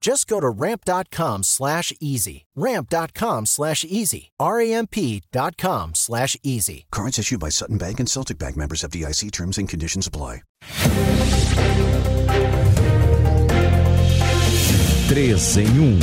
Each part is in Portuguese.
Just go to ramp.com slash easy. Ramp.com slash easy. R-A-M-P.com slash easy. Cards issued by Sutton Bank and Celtic Bank members of DIC terms and conditions apply. 3 em 1.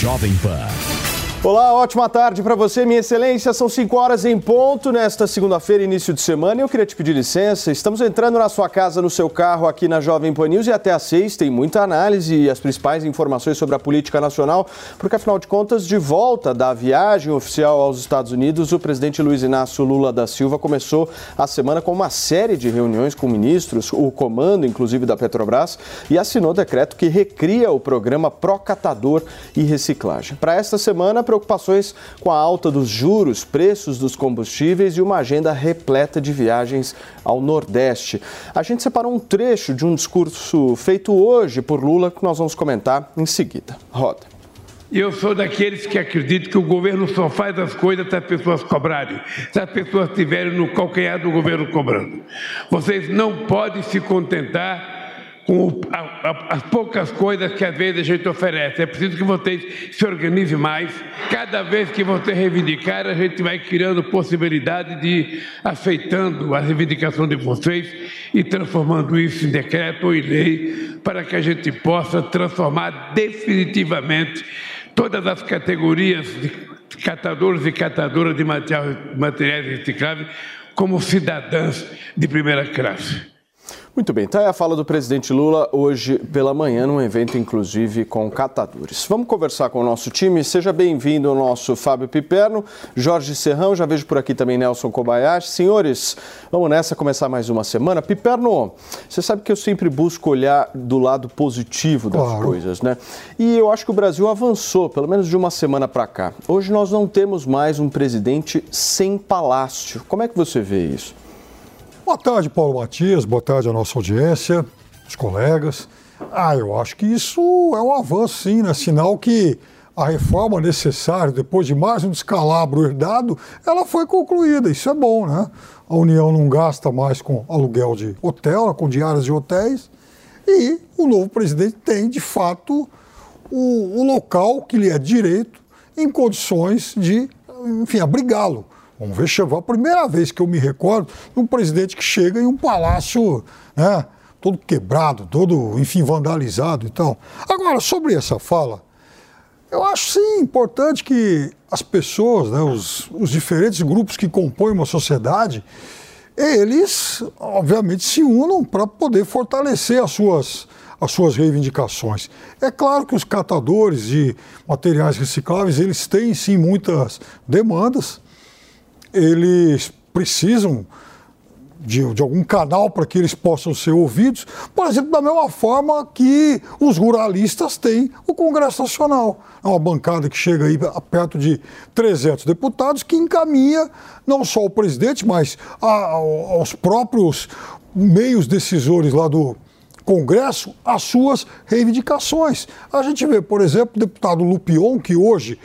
Jovem Pan. Olá, ótima tarde para você, minha excelência. São 5 horas em ponto nesta segunda-feira, início de semana. Eu queria te pedir licença. Estamos entrando na sua casa, no seu carro, aqui na Jovem Pan News e até às 6 tem muita análise e as principais informações sobre a política nacional, porque afinal de contas, de volta da viagem oficial aos Estados Unidos, o presidente Luiz Inácio Lula da Silva começou a semana com uma série de reuniões com ministros, o comando inclusive da Petrobras, e assinou decreto que recria o programa Procatador e Reciclagem. Para esta semana, preocupações com a alta dos juros, preços dos combustíveis e uma agenda repleta de viagens ao Nordeste. A gente separou um trecho de um discurso feito hoje por Lula que nós vamos comentar em seguida. Roda. Eu sou daqueles que acreditam que o governo só faz as coisas se as pessoas cobrarem, se as pessoas estiverem no calcanhar do governo cobrando. Vocês não podem se contentar com as poucas coisas que às vezes a gente oferece. É preciso que vocês se organizem mais. Cada vez que você reivindicar, a gente vai criando possibilidade de aceitando a reivindicação de vocês e transformando isso em decreto ou em lei, para que a gente possa transformar definitivamente todas as categorias de catadores e catadoras de materiais recicláveis como cidadãs de primeira classe. Muito bem, tá aí a fala do presidente Lula hoje pela manhã, num evento inclusive com catadores. Vamos conversar com o nosso time. Seja bem-vindo ao nosso Fábio Piperno, Jorge Serrão, já vejo por aqui também Nelson Kobayashi. Senhores, vamos nessa começar mais uma semana. Piperno, você sabe que eu sempre busco olhar do lado positivo das claro. coisas, né? E eu acho que o Brasil avançou, pelo menos de uma semana para cá. Hoje nós não temos mais um presidente sem palácio. Como é que você vê isso? Boa tarde, Paulo Matias. Boa tarde à nossa audiência, os colegas. Ah, eu acho que isso é um avanço, sim, né? Sinal que a reforma necessária, depois de mais um descalabro herdado, ela foi concluída. Isso é bom, né? A União não gasta mais com aluguel de hotel, com diárias de hotéis. E o novo presidente tem, de fato, o, o local que lhe é direito em condições de, enfim, abrigá-lo. Um vexame. A primeira vez que eu me recordo de um presidente que chega em um palácio, né, todo quebrado, todo, enfim, vandalizado e tal. Agora, sobre essa fala, eu acho sim importante que as pessoas, né, os, os diferentes grupos que compõem uma sociedade, eles, obviamente, se unam para poder fortalecer as suas, as suas reivindicações. É claro que os catadores de materiais recicláveis, eles têm sim muitas demandas, eles precisam de, de, algum canal para que eles possam ser ouvidos, por exemplo, da mesma forma que os ruralistas têm o Congresso Nacional. É uma bancada que chega aí a perto de 300 deputados que encaminha não só o presidente, mas a, aos próprios meios decisores lá do Congresso as suas reivindicações. A gente vê, por exemplo, o deputado Lupion, que hoje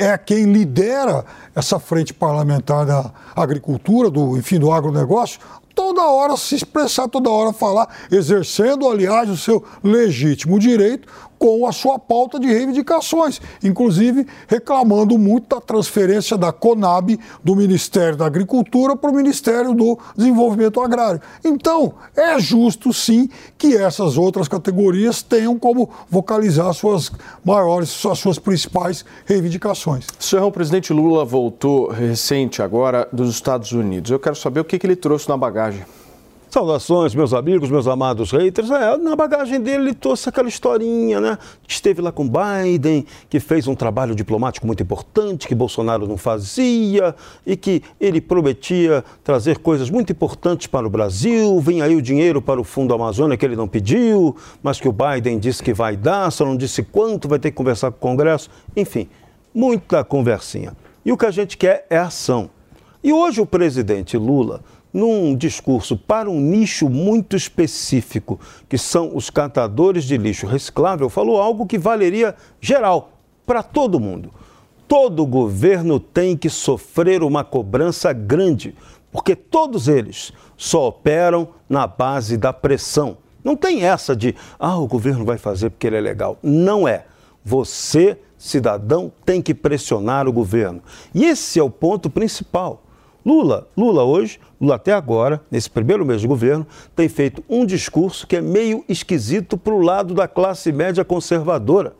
é quem lidera essa frente parlamentar da agricultura, do, enfim, do agronegócio, toda hora se expressar, toda hora falar, exercendo, aliás, o seu legítimo direito com a sua pauta de reivindicações, inclusive reclamando muito da transferência da Conab do Ministério da Agricultura para o Ministério do Desenvolvimento Agrário. Então, é justo sim que essas outras categorias tenham como vocalizar suas maiores, as suas principais reivindicações. Senhor, o presidente Lula voltou recente agora dos Estados Unidos. Eu quero saber o que, que ele trouxe na bagagem. Saudações, meus amigos, meus amados haters. É, na bagagem dele ele trouxe aquela historinha, né? Esteve lá com Biden, que fez um trabalho diplomático muito importante, que Bolsonaro não fazia, e que ele prometia trazer coisas muito importantes para o Brasil. Vem aí o dinheiro para o Fundo Amazônia que ele não pediu, mas que o Biden disse que vai dar, só não disse quanto, vai ter que conversar com o Congresso. Enfim, muita conversinha. E o que a gente quer é ação. E hoje o presidente Lula num discurso para um nicho muito específico, que são os catadores de lixo reciclável, falou algo que valeria geral, para todo mundo. Todo governo tem que sofrer uma cobrança grande, porque todos eles só operam na base da pressão. Não tem essa de, ah, o governo vai fazer porque ele é legal. Não é. Você, cidadão, tem que pressionar o governo. E esse é o ponto principal. Lula, Lula hoje, Lula até agora, nesse primeiro mês de governo, tem feito um discurso que é meio esquisito para o lado da classe média conservadora.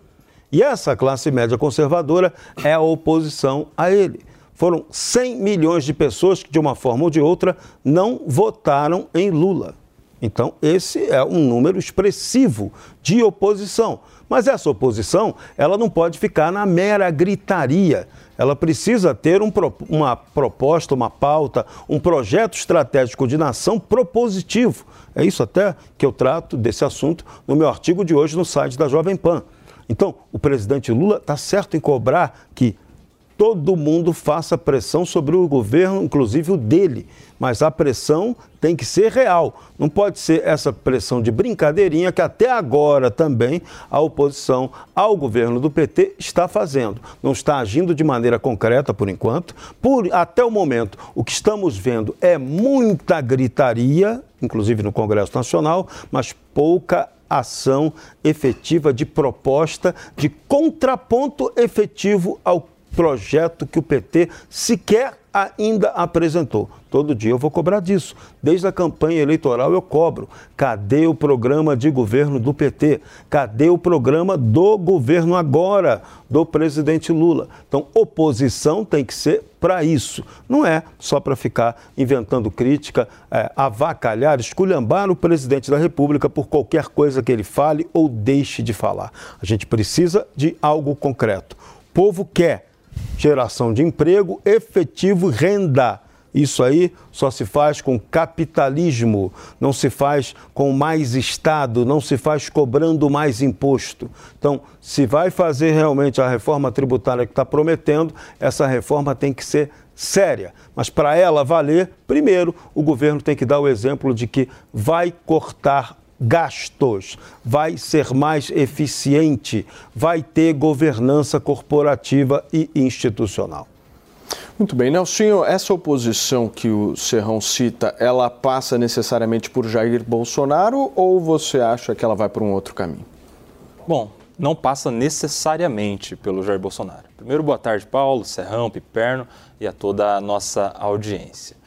E essa classe média conservadora é a oposição a ele. Foram 100 milhões de pessoas que, de uma forma ou de outra, não votaram em Lula. Então, esse é um número expressivo de oposição. Mas essa oposição, ela não pode ficar na mera gritaria ela precisa ter um, uma proposta, uma pauta, um projeto estratégico de nação propositivo. É isso até que eu trato desse assunto no meu artigo de hoje no site da Jovem Pan. Então, o presidente Lula está certo em cobrar que todo mundo faça pressão sobre o governo, inclusive o dele. Mas a pressão tem que ser real. Não pode ser essa pressão de brincadeirinha que até agora também a oposição ao governo do PT está fazendo. Não está agindo de maneira concreta por enquanto. Por até o momento, o que estamos vendo é muita gritaria, inclusive no Congresso Nacional, mas pouca ação efetiva de proposta de contraponto efetivo ao projeto que o PT sequer ainda apresentou. Todo dia eu vou cobrar disso. Desde a campanha eleitoral eu cobro. Cadê o programa de governo do PT? Cadê o programa do governo agora, do presidente Lula? Então, oposição tem que ser para isso. Não é só para ficar inventando crítica, é, avacalhar, esculhambar o presidente da República por qualquer coisa que ele fale ou deixe de falar. A gente precisa de algo concreto. O povo quer geração de emprego, efetivo renda. Isso aí só se faz com capitalismo, não se faz com mais Estado, não se faz cobrando mais imposto. Então, se vai fazer realmente a reforma tributária que está prometendo, essa reforma tem que ser séria. Mas para ela valer, primeiro, o governo tem que dar o exemplo de que vai cortar gastos, vai ser mais eficiente, vai ter governança corporativa e institucional. Muito bem, Nelsinho, essa oposição que o Serrão cita, ela passa necessariamente por Jair Bolsonaro ou você acha que ela vai por um outro caminho? Bom, não passa necessariamente pelo Jair Bolsonaro. Primeiro, boa tarde, Paulo, Serrão, Piperno e a toda a nossa audiência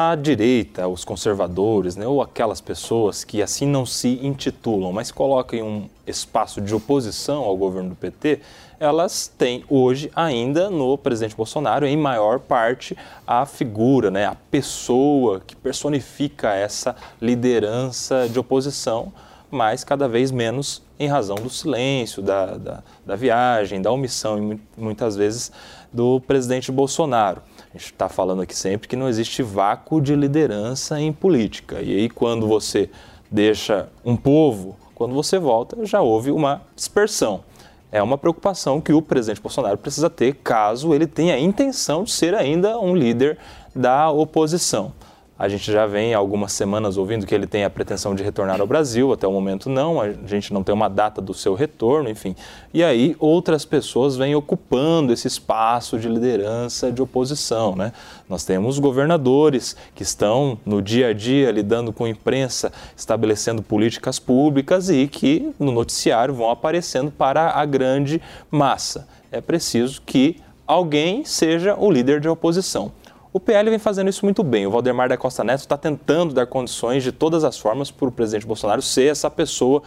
a direita, os conservadores, né, ou aquelas pessoas que assim não se intitulam, mas colocam um espaço de oposição ao governo do PT, elas têm hoje ainda no presidente Bolsonaro, em maior parte, a figura, né, a pessoa que personifica essa liderança de oposição, mas cada vez menos em razão do silêncio, da, da, da viagem, da omissão, muitas vezes, do presidente Bolsonaro. A gente está falando aqui sempre que não existe vácuo de liderança em política. E aí, quando você deixa um povo, quando você volta, já houve uma dispersão. É uma preocupação que o presidente Bolsonaro precisa ter caso ele tenha a intenção de ser ainda um líder da oposição. A gente já vem algumas semanas ouvindo que ele tem a pretensão de retornar ao Brasil, até o momento não, a gente não tem uma data do seu retorno, enfim. E aí outras pessoas vêm ocupando esse espaço de liderança de oposição, né? Nós temos governadores que estão no dia a dia lidando com imprensa, estabelecendo políticas públicas e que no noticiário vão aparecendo para a grande massa. É preciso que alguém seja o líder de oposição. O PL vem fazendo isso muito bem. O Valdemar da Costa Neto está tentando dar condições de todas as formas para o presidente Bolsonaro ser essa pessoa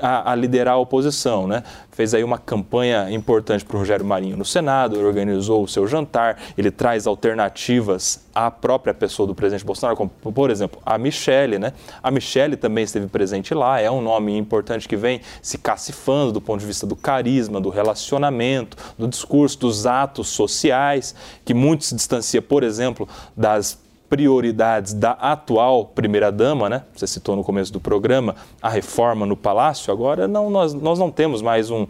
a, a liderar a oposição, né? Fez aí uma campanha importante para o Rogério Marinho no Senado, organizou o seu jantar, ele traz alternativas à própria pessoa do presidente Bolsonaro, como, por exemplo, a Michele, né? A Michele também esteve presente lá, é um nome importante que vem se cacifando do ponto de vista do carisma, do relacionamento, do discurso, dos atos sociais, que muito se distancia, por exemplo, das prioridades da atual primeira-dama, né? Você citou no começo do programa a reforma no Palácio. Agora não, nós, nós não temos mais um,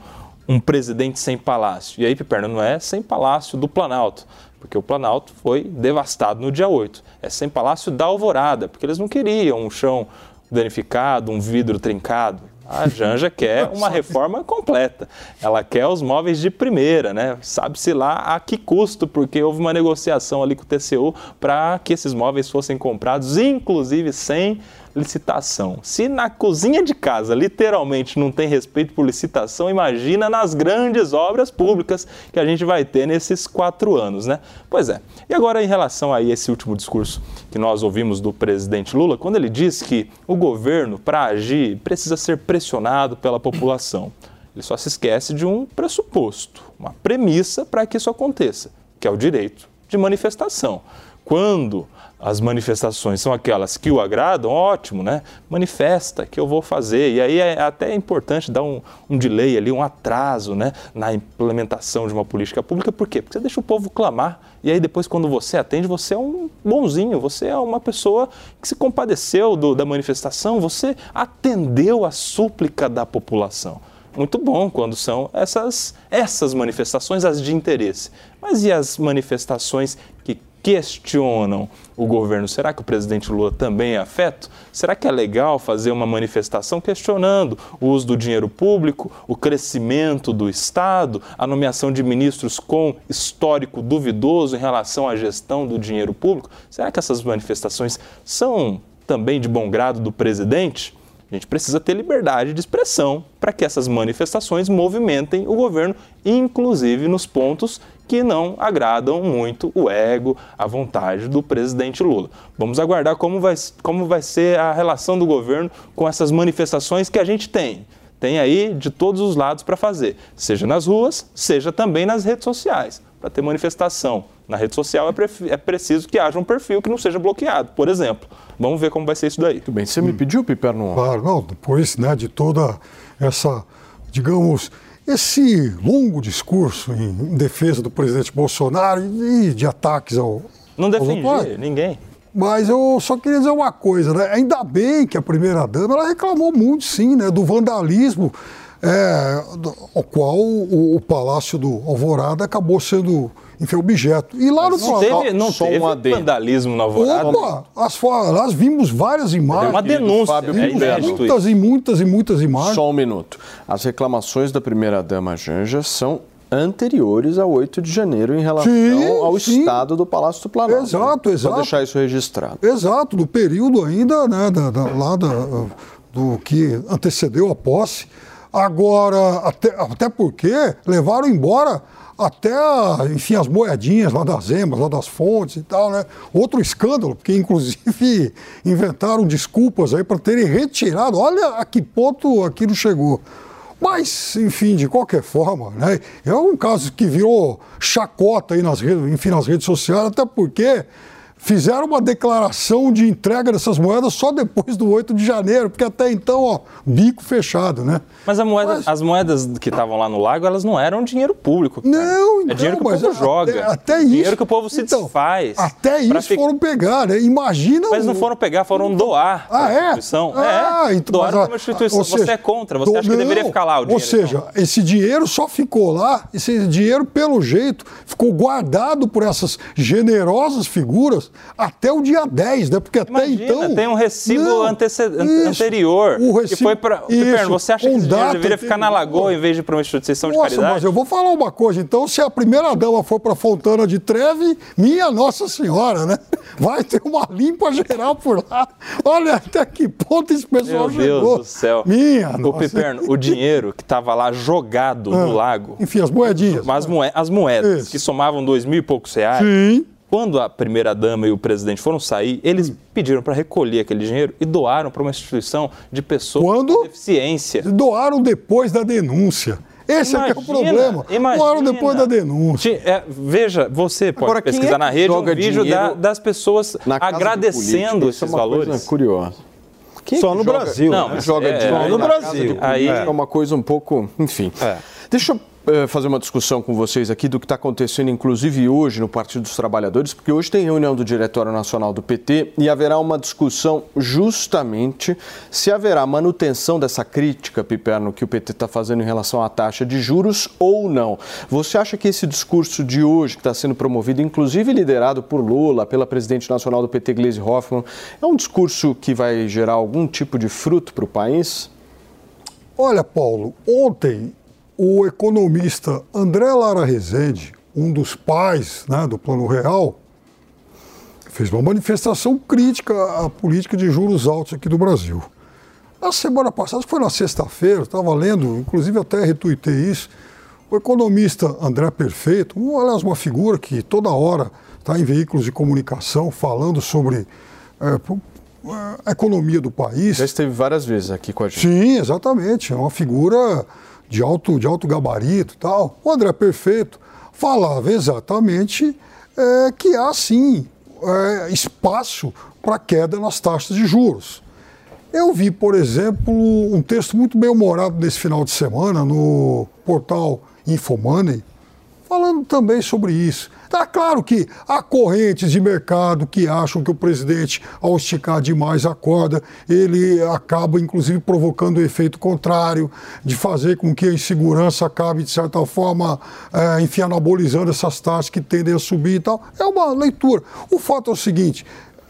um presidente sem palácio. E aí, Piperno, não é sem palácio do Planalto, porque o Planalto foi devastado no dia 8. É sem palácio da Alvorada, porque eles não queriam um chão danificado, um vidro trincado. A Janja quer uma reforma completa. Ela quer os móveis de primeira, né? Sabe-se lá a que custo, porque houve uma negociação ali com o TCU para que esses móveis fossem comprados, inclusive sem licitação. Se na cozinha de casa literalmente não tem respeito por licitação, imagina nas grandes obras públicas que a gente vai ter nesses quatro anos, né? Pois é. E agora em relação a esse último discurso que nós ouvimos do presidente Lula, quando ele diz que o governo, para agir, precisa ser pressionado pela população. Ele só se esquece de um pressuposto, uma premissa para que isso aconteça, que é o direito de manifestação. Quando as manifestações são aquelas que o agradam, ótimo, né? Manifesta que eu vou fazer. E aí é até importante dar um, um delay ali, um atraso, né? Na implementação de uma política pública. Por quê? Porque você deixa o povo clamar. E aí depois, quando você atende, você é um bonzinho, você é uma pessoa que se compadeceu do, da manifestação, você atendeu a súplica da população muito bom quando são essas, essas manifestações as de interesse. Mas e as manifestações questionam o governo. Será que o presidente Lula também é afeto? Será que é legal fazer uma manifestação questionando o uso do dinheiro público, o crescimento do Estado, a nomeação de ministros com histórico duvidoso em relação à gestão do dinheiro público? Será que essas manifestações são também de bom grado do presidente? A gente precisa ter liberdade de expressão para que essas manifestações movimentem o governo, inclusive nos pontos que não agradam muito o ego, a vontade do presidente Lula. Vamos aguardar como vai, como vai ser a relação do governo com essas manifestações que a gente tem. Tem aí de todos os lados para fazer, seja nas ruas, seja também nas redes sociais. Para ter manifestação na rede social é, é, preciso que haja um perfil que não seja bloqueado, por exemplo. Vamos ver como vai ser isso daí. Tudo bem. Você me pediu, Piperno? Claro, não. Depois né, de toda essa, digamos, esse longo discurso em defesa do presidente Bolsonaro e de ataques ao. Não defendi ninguém. Mas eu só queria dizer uma coisa, né? Ainda bem que a primeira-dama ela reclamou muito, sim, né, do vandalismo é, ao qual o, o Palácio do Alvorada acabou sendo enfim, objeto. E lá Mas no não teve, não só teve um vandalismo na Alvorada. Opa, as, nós vimos várias imagens. Uma denúncia. Fábio é muitas e muitas e muitas imagens. Só um minuto. As reclamações da primeira-dama Janja são anteriores ao 8 de janeiro em relação sim, ao sim. estado do Palácio do Planalto. Exato, exato. Para deixar isso registrado. Exato, do período ainda, né, da, da, lá da, do que antecedeu a posse. Agora, até, até porque levaram embora até, enfim, as moedinhas lá das emas, lá das fontes e tal, né? Outro escândalo, porque inclusive inventaram desculpas aí para terem retirado. Olha a que ponto aquilo chegou. Mas, enfim, de qualquer forma, né? É um caso que virou chacota aí nas redes, enfim, nas redes sociais, até porque fizeram uma declaração de entrega dessas moedas só depois do 8 de janeiro, porque até então, ó, bico fechado, né? Mas, moeda, mas... as moedas que estavam lá no lago, elas não eram dinheiro público. Cara. Não, então, É dinheiro que o povo joga. Até, até isso. Dinheiro que o povo se então, desfaz. Até isso foram pegar, né? Imagina. Mas não foram pegar, foram doar. Ah, é? Instituição. Ah, é. Então, Doaram para uma instituição. Seja, você é contra, você do, acha que não, deveria ficar lá o dinheiro. Ou seja, então. esse dinheiro só ficou lá, esse dinheiro, pelo jeito, ficou guardado por essas generosas figuras até o dia 10, né? Porque Imagina, até então. Tem um recibo não, isso, anterior. O recibo, que foi para. Você acha que dinheiro deveria ficar na lagoa em vez de para uma instituição de Nossa, caridade? Mas eu vou falar uma coisa, então, se a primeira dama for para Fontana de Treve, minha Nossa Senhora, né? Vai ter uma limpa geral por lá. Olha até que ponto esse pessoal Meu chegou. Deus do céu. Minha o nossa. Piperno, o dinheiro que estava lá jogado ah, no lago. Enfim, as moedinhas. As, moedas, as moedas que somavam dois mil e poucos reais. Sim quando a primeira-dama e o presidente foram sair, eles pediram para recolher aquele dinheiro e doaram para uma instituição de pessoas Quando? com deficiência. Doaram depois da denúncia. Esse é, que é o problema. Doaram depois da denúncia. É, veja, você pode Agora, pesquisar é na rede um vídeo da- das pessoas agradecendo esses é uma coisa valores. curiosa. Quem é Só que no joga- Brasil, Não, né? joga é, dinheiro no Brasil. Aí- é uma coisa um pouco, enfim. É. Deixa eu fazer uma discussão com vocês aqui do que está acontecendo, inclusive hoje no Partido dos Trabalhadores, porque hoje tem reunião do Diretório Nacional do PT e haverá uma discussão justamente se haverá manutenção dessa crítica, Piperno, que o PT está fazendo em relação à taxa de juros ou não. Você acha que esse discurso de hoje, que está sendo promovido, inclusive liderado por Lula, pela presidente nacional do PT, Gleisi Hoffmann, é um discurso que vai gerar algum tipo de fruto para o país? Olha, Paulo, ontem o economista André Lara Rezende, um dos pais né, do Plano Real, fez uma manifestação crítica à política de juros altos aqui do Brasil. Na semana passada, foi na sexta-feira, estava lendo, inclusive até retuitei isso, o economista André Perfeito, um, aliás, uma figura que toda hora está em veículos de comunicação falando sobre pro- eh, a economia do país. Já esteve várias vezes aqui com a gente. Sim, exatamente. É uma figura de alto, de alto gabarito tal. O André Perfeito falava exatamente é, que há sim é, espaço para queda nas taxas de juros. Eu vi, por exemplo, um texto muito bem humorado nesse final de semana no portal Infomoney, falando também sobre isso. Tá claro que há correntes de mercado que acham que o presidente, ao esticar demais a corda, ele acaba inclusive provocando o efeito contrário, de fazer com que a insegurança acabe, de certa forma, eh, enfim, anabolizando essas taxas que tendem a subir e tal. É uma leitura. O fato é o seguinte.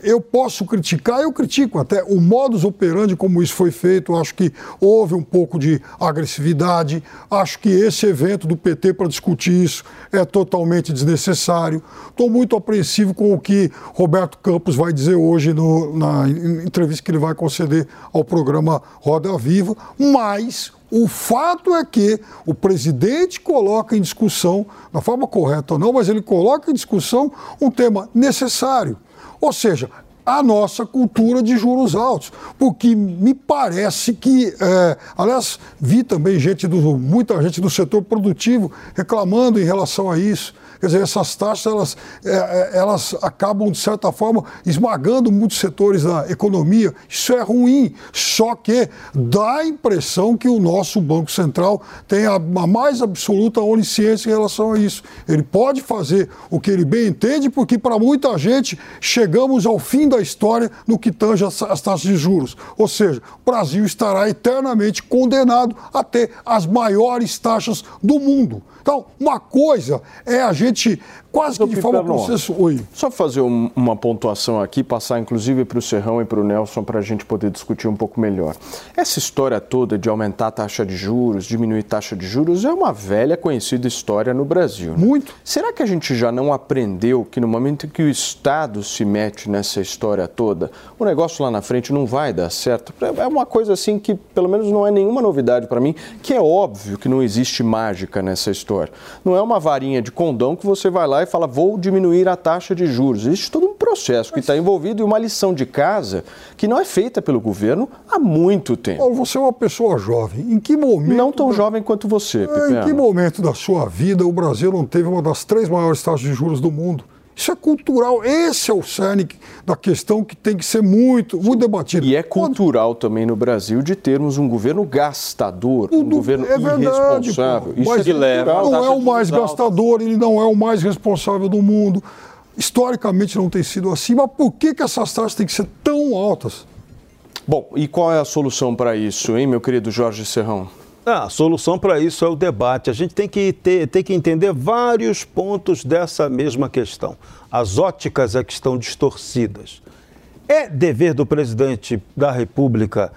Eu posso criticar, eu critico até o modus operandi como isso foi feito. Acho que houve um pouco de agressividade. Acho que esse evento do PT para discutir isso é totalmente desnecessário. Estou muito apreensivo com o que Roberto Campos vai dizer hoje no- na en- entrevista que ele vai conceder ao programa Roda Viva. Mas o fato é que o presidente coloca em discussão, da forma correta ou não, mas ele coloca em discussão um tema necessário. Ou seja, a nossa cultura de juros altos. Porque me parece que, é, aliás, vi também gente do, muita gente do setor produtivo reclamando em relação a isso. Quer dizer, essas taxas elas, é, é, elas acabam, de certa forma, esmagando muitos setores da economia. Isso é ruim. Só que dá a impressão que o nosso Banco Central tem a, mais absoluta onisciência em relação a isso. Ele pode fazer o que ele bem entende, porque para muita gente chegamos ao fim da história no que tange as, as taxas de juros. Ou seja, o Brasil estará eternamente condenado a ter as maiores taxas do mundo. Então, uma coisa é a gente quase que de forma consenso. Oi. Só fazer um- uma pontuação aqui, passar inclusive para o Serrão e para o Nelson para a gente poder discutir um pouco melhor. Essa história toda de aumentar a taxa de juros, diminuir taxa de juros, é uma velha conhecida história no Brasil. né? Muito. Será que a gente já não aprendeu que no momento em que o Estado se mete nessa história toda, o negócio lá na frente não vai dar certo? É uma coisa assim que, pelo menos, não é nenhuma novidade para mim, que é óbvio que não existe mágica nessa história. Não é uma varinha de condão que você vai lá e fala, vou diminuir a taxa de juros. Existe todo um processo que está envolvido e uma lição de casa que não é feita pelo governo há muito tempo. Paulo, você é uma pessoa jovem. Em que momento. Não tão jovem quanto você, É, Em que momento da sua vida o Brasil não teve uma das três maiores taxas de juros do mundo? Isso é cultural. Esse é o cerne da questão que tem que ser muito, muito debatido. E é cultural também no Brasil de termos um governo gastador, um governo é verdade, irresponsável. pô. Isso Mas é que leva não taxa é o mais gastador, ele não é o mais responsável do mundo. Historicamente não tem sido assim, mas por que, que essas taxas têm que ser tão altas? Bom, e qual é a solução para isso, hein, meu querido Jorge Serrão? Ah, a solução para isso é o debate. A gente tem que, ter, tem que entender vários pontos dessa mesma questão. As óticas é que estão distorcidas. É dever do presidente da República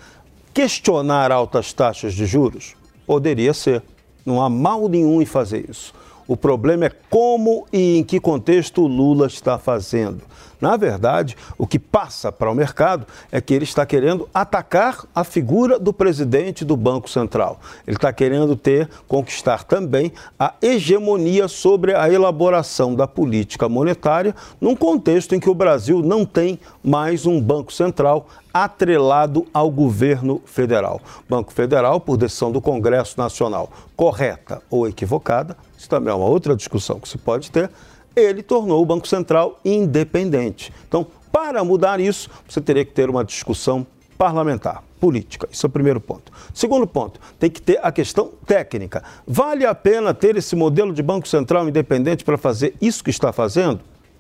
questionar altas taxas de juros? Poderia ser. Não há mal nenhum em fazer isso. O problema é como e em que contexto o Lula está fazendo. Na verdade, o que passa para o mercado é que ele está querendo atacar a figura do presidente do Banco Central. Ele está querendo ter, conquistar também a hegemonia sobre a elaboração da política monetária num contexto em que o Brasil não tem mais um Banco Central atrelado ao governo federal. Banco Federal, por decisão do Congresso Nacional, correta ou equivocada, também é uma outra discussão que se pode ter, ele tornou o Banco Central independente. Então, para mudar isso, você teria que ter uma discussão parlamentar, política. Isso é o primeiro ponto. Segundo ponto, tem que ter a questão técnica. Vale a pena ter esse modelo de Banco Central independente para fazer isso que está fazendo?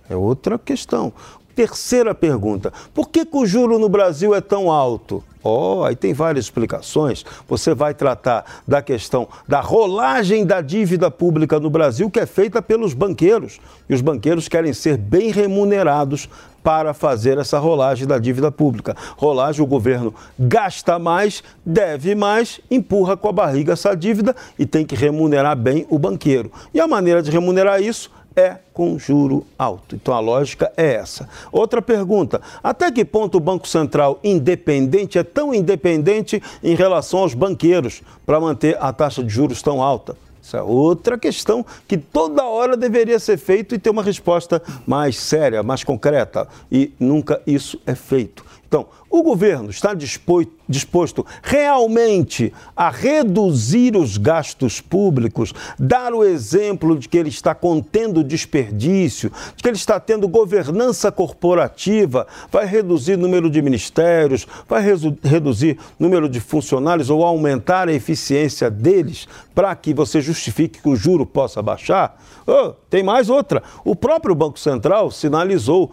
É outra questão. Terceira pergunta: por que, que o juro no Brasil é tão alto? Oh, aí tem várias explicações. Você vai tratar da questão da rolagem da dívida pública no Brasil, que é feita pelos banqueiros. E os banqueiros querem ser bem remunerados para fazer essa rolagem da dívida pública. Rolagem, o governo gasta mais, deve mais, empurra com a barriga essa dívida e tem que remunerar bem o banqueiro. E a maneira de remunerar isso é com juro alto. Então a lógica é essa. Outra pergunta: até que ponto o Banco Central independente é tão independente em relação aos banqueiros para manter a taxa de juros tão alta? Isso é outra questão que toda hora deveria ser feito e ter uma resposta mais séria, mais concreta. E nunca isso é feito. Então, o governo está disposto, realmente a reduzir os gastos públicos, dar o exemplo de que ele está contendo desperdício, de que ele está tendo governança corporativa, vai reduzir o número de ministérios, vai reduzir o número de funcionários ou aumentar a eficiência deles para que você justifique que o juro possa baixar? Oh, tem mais outra. O próprio Banco Central sinalizou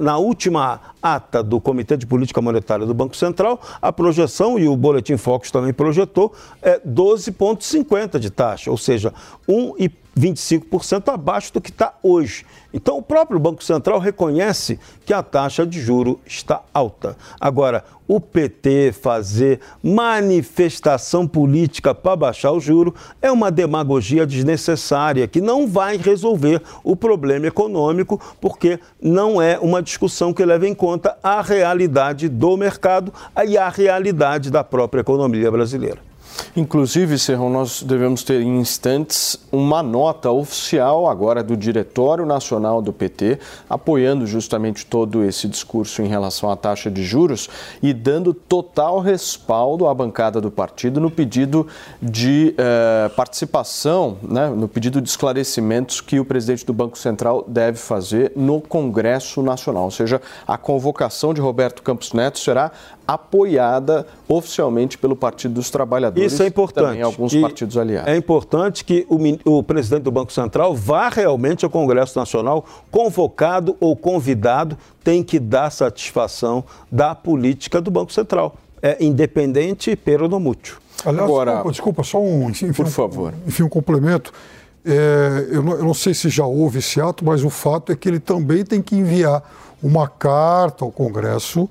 na última ata do Comitê de Política Monetária do Banco Central a projeção, e o Boletim Focus também projetou, é 12,50 de taxa, ou seja, 1,25% abaixo do que está hoje. Então, o próprio Banco Central reconhece que a taxa de juro está alta. Agora, o PT fazer manifestação política para baixar o juro é uma demagogia desnecessária que não vai resolver o problema econômico, porque não é uma discussão que leva em conta a realidade do mercado e a realidade da própria economia brasileira. Inclusive, Serrão, nós devemos ter em instantes uma nota oficial agora do Diretório Nacional do PT, apoiando justamente todo esse discurso em relação à taxa de juros e dando total respaldo à bancada do partido no pedido de eh, participação, né, no pedido de esclarecimentos que o presidente do Banco Central deve fazer no Congresso Nacional. Ou seja, a convocação de Roberto Campos Neto será apoiada oficialmente pelo Partido dos Trabalhadores. Isso é importante. Também alguns e partidos aliados. É importante que o, o, presidente do Banco Central vá realmente ao Congresso Nacional, convocado ou convidado, tem que dar satisfação da política do Banco Central. É independente pero no mútuo. Aliás, Agora, desculpa, desculpa, só um, enfim, por favor. Enfim, um complemento. É, eu, não, eu não sei se já houve esse ato, mas o fato é que ele também tem que enviar uma carta ao Congresso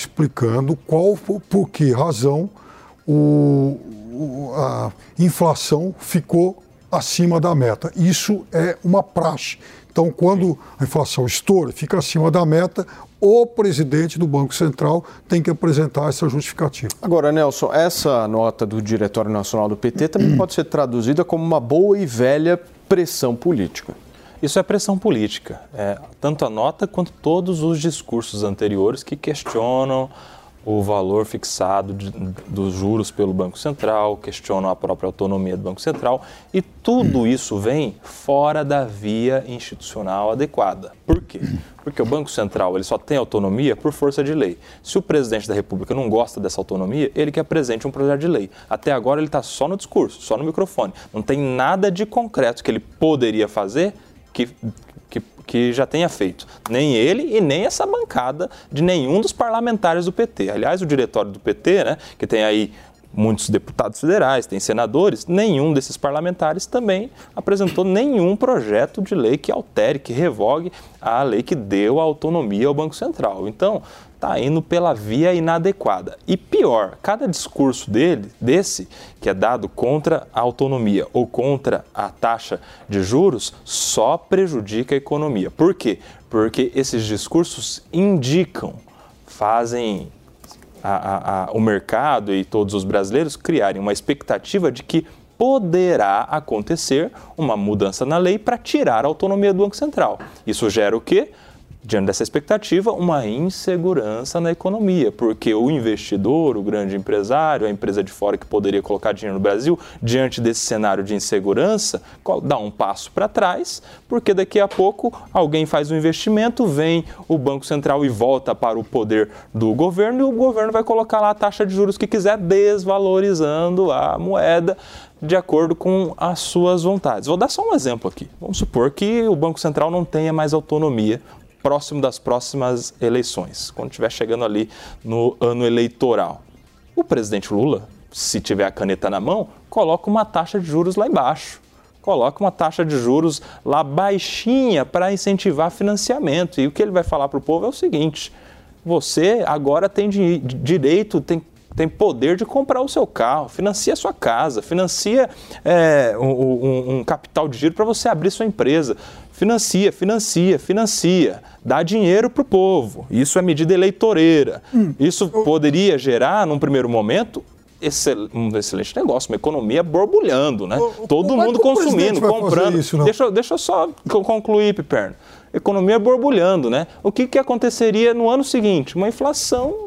explicando qual, por que razão o, a inflação ficou acima da meta. Isso é uma praxe. Então, quando a inflação estoura, fica acima da meta, o presidente do Banco Central tem que apresentar essa justificativa. Agora, Nelson, essa nota do Diretório Nacional do PT também pode ser traduzida como uma boa e velha pressão política. Isso é pressão política. É, tanto a nota quanto todos os discursos anteriores que questionam o valor fixado de, dos juros pelo Banco Central, questionam a própria autonomia do Banco Central e tudo isso vem fora da via institucional adequada. Por quê? Porque o Banco Central ele só tem autonomia por força de lei. Se o presidente da República não gosta dessa autonomia, ele que apresente um projeto de lei. Até agora ele está só no discurso, só no microfone. Não tem nada de concreto que ele poderia fazer que, que, que já tenha feito. Nem ele e nem essa bancada de nenhum dos parlamentares do PT. Aliás, o diretório do PT, né, que tem aí muitos deputados federais, tem senadores, nenhum desses parlamentares também apresentou nenhum projeto de lei que altere, que revogue a lei que deu a autonomia ao Banco Central. Então, está indo pela via inadequada. E pior, cada discurso dele, desse, que é dado contra a autonomia ou contra a taxa de juros, só prejudica a economia. Por quê? Porque esses discursos indicam, fazem a, a, a, o mercado e todos os brasileiros criarem uma expectativa de que poderá acontecer uma mudança na lei para tirar a autonomia do Banco Central. Isso gera o quê? Diante dessa expectativa, uma insegurança na economia, porque o investidor, o grande empresário, a empresa de fora que poderia colocar dinheiro no Brasil, diante desse cenário de insegurança, dá um passo para trás, porque daqui a pouco alguém faz um investimento, vem o Banco Central e volta para o poder do governo e o governo vai colocar lá a taxa de juros que quiser, desvalorizando a moeda de acordo com as suas vontades. Vou dar só um exemplo aqui. Vamos supor que o Banco Central não tenha mais autonomia próximo das próximas eleições, quando estiver chegando ali no ano eleitoral. O presidente Lula, se tiver a caneta na mão, coloca uma taxa de juros lá embaixo. Coloca uma taxa de juros lá baixinha para incentivar financiamento. E o que ele vai falar para o povo é o seguinte: você agora tem direito, tem tem poder de comprar o seu carro, financia sua casa, financia é, um, um, um, capital de giro para você abrir sua empresa. Financia, financia, financia. Dá dinheiro para o povo. Isso é medida eleitoreira. Hum. Isso poderia gerar, num primeiro momento, um excelente negócio, uma economia borbulhando, né? O, Todo mundo consumindo, comprando. Isso, deixa, deixa eu só concluir, Piperno. Economia borbulhando, né? O que, que aconteceria no ano seguinte? Uma inflação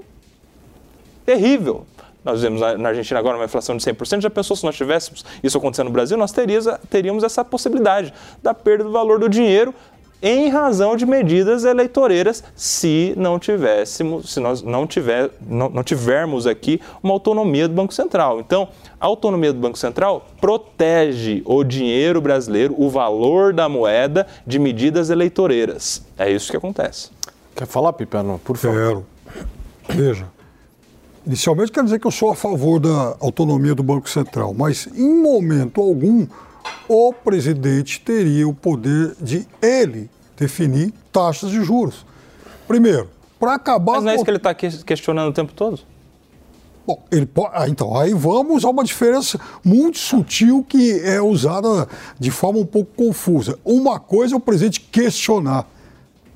terrível. Nós vemos na Argentina agora uma inflação de 100%. Já pensou se nós tivéssemos isso acontecendo no Brasil? Nós teríamos, teríamos essa possibilidade da perda do valor do dinheiro em razão de medidas eleitoreiras se não tivéssemos, se nós não, tiver, não, não tivermos aqui uma autonomia do Banco Central. Então, a autonomia do Banco Central protege o dinheiro brasileiro, o valor da moeda de medidas eleitoreiras. É isso que acontece. Quer falar, Pipano, por favor? Quero. Veja, Inicialmente quer dizer que eu sou a favor da autonomia do Banco Central, mas em momento algum o presidente teria o poder de ele definir taxas de juros. Primeiro, para acabar. Mas não é isso que ele está questionando o tempo todo? Bom, ele pode, ah, então, aí vamos a uma diferença muito sutil que é usada de forma um pouco confusa. Uma coisa é o presidente questionar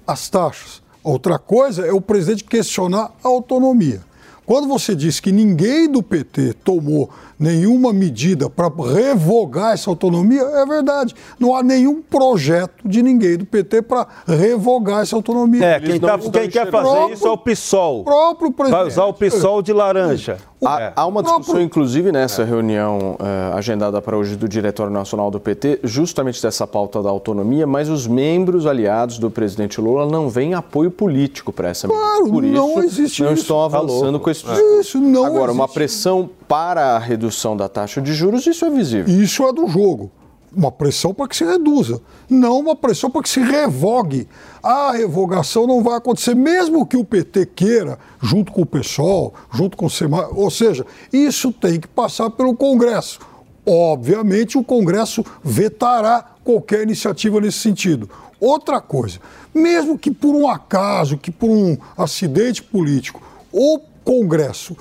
as taxas, outra coisa é o presidente questionar a autonomia. Quando você diz que ninguém do PT tomou nenhuma medida para revogar essa autonomia, é verdade. Não há nenhum projeto de ninguém do PT para revogar essa autonomia. É, quem, tá, quem quer fazer próprio, isso é o PSOL. próprio presidente. Vai usar o PSOL de laranja. Há, é. há, uma discussão, inclusive, nessa é. reunião uh, agendada para hoje do Diretório Nacional do PT, justamente dessa pauta da autonomia, mas os membros aliados do presidente Lula não veem apoio político para essa medida. Claro, Por não isso, existe não isso. estão avançando tá com esse Isso não Agora, existe. uma pressão para a redução da taxa de juros, isso é visível. Isso é do jogo uma pressão para que se reduza, não uma pressão para que se revogue. A revogação não vai acontecer, mesmo que o PT queira, junto com o PSOL, junto com o SEMA, ou seja, isso tem que passar pelo Congresso. Obviamente, o Congresso vetará qualquer iniciativa nesse sentido. Outra coisa, mesmo que por um acaso, que por um acidente político, o Congresso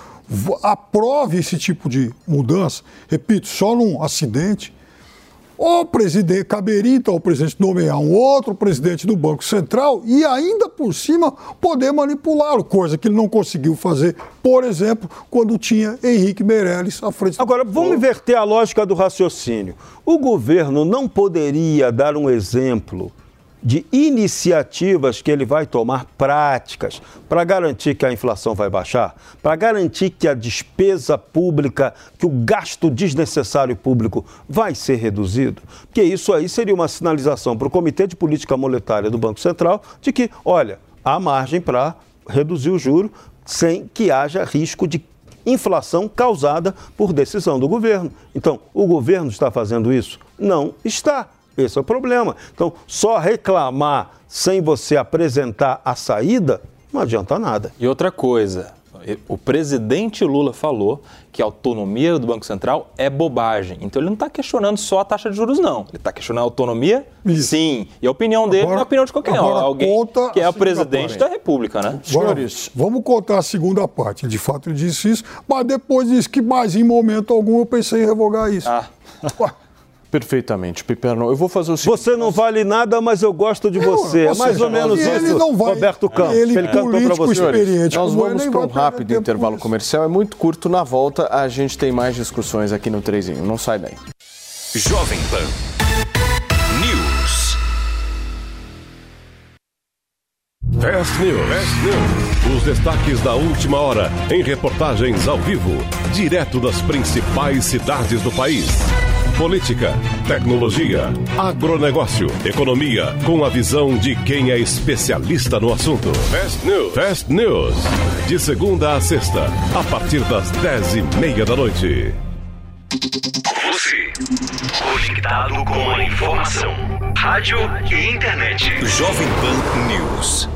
aprove esse tipo de mudança, repito, só num acidente, o presidente, caberia então o presidente nomear um outro presidente do Banco Central e ainda por cima poder manipulá-lo, coisa que ele não conseguiu fazer, por exemplo, quando tinha Henrique Meirelles à frente. Agora, vamos inverter a lógica do raciocínio. O governo não poderia dar um exemplo de iniciativas que ele vai tomar práticas para garantir que a inflação vai baixar, para garantir que a despesa pública, que o gasto desnecessário público vai ser reduzido? Porque isso aí seria uma sinalização para o Comitê de Política Monetária do Banco Central de que, olha, há margem para reduzir o juro sem que haja risco de inflação causada por decisão do governo. Então, o governo está fazendo isso? Não está. Esse é o problema. Então, só reclamar sem você apresentar a saída não adianta nada. E outra coisa, o presidente Lula falou que a autonomia do Banco Central é bobagem. Então ele não está questionando só a taxa de juros, não. Ele está questionando a autonomia, Isso. sim. E a opinião dele agora, não é a opinião de qualquer um. Alguém que é o presidente parte. da República, né? Agora, Senhores, vamos contar a segunda parte. De fato, ele disse isso, mas depois disse que mais em momento algum eu pensei em revogar isso. Ah. Perfeitamente, Piperno. Eu vou fazer o seguinte. Você não vale nada, mas eu gosto de você. é mais ou menos isso, ele não vai, Roberto Campos. Ele, ele cantou para você. Experiente, Nós vamos para um rápido intervalo comercial. É muito curto. Na volta, a gente tem mais discussões aqui no 3 em 1. Não sai daí. Jovem Pan News. Fast News. Fast News. Os destaques da última hora em reportagens ao vivo, direto das principais cidades do país política, tecnologia, agronegócio, economia, com a visão de quem é especialista no assunto. Fast News. Fast News. De segunda a sexta, a partir das dez e meia da noite. Você, conectado com a informação. Rádio e internet. Jovem Pan News.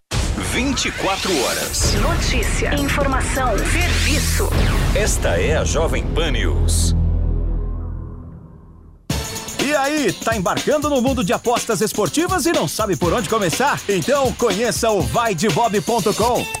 24 horas. Notícia, informação, serviço. Esta é a Jovem Pan News. E aí, tá embarcando no mundo de apostas esportivas e não sabe por onde começar? Então conheça o vaidebob.com.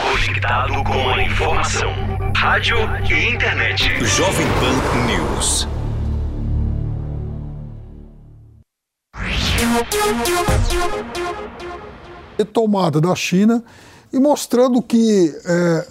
conectado com a informação. Rádio e internet. Jovem Pan News. retomada da China e mostrando que, é,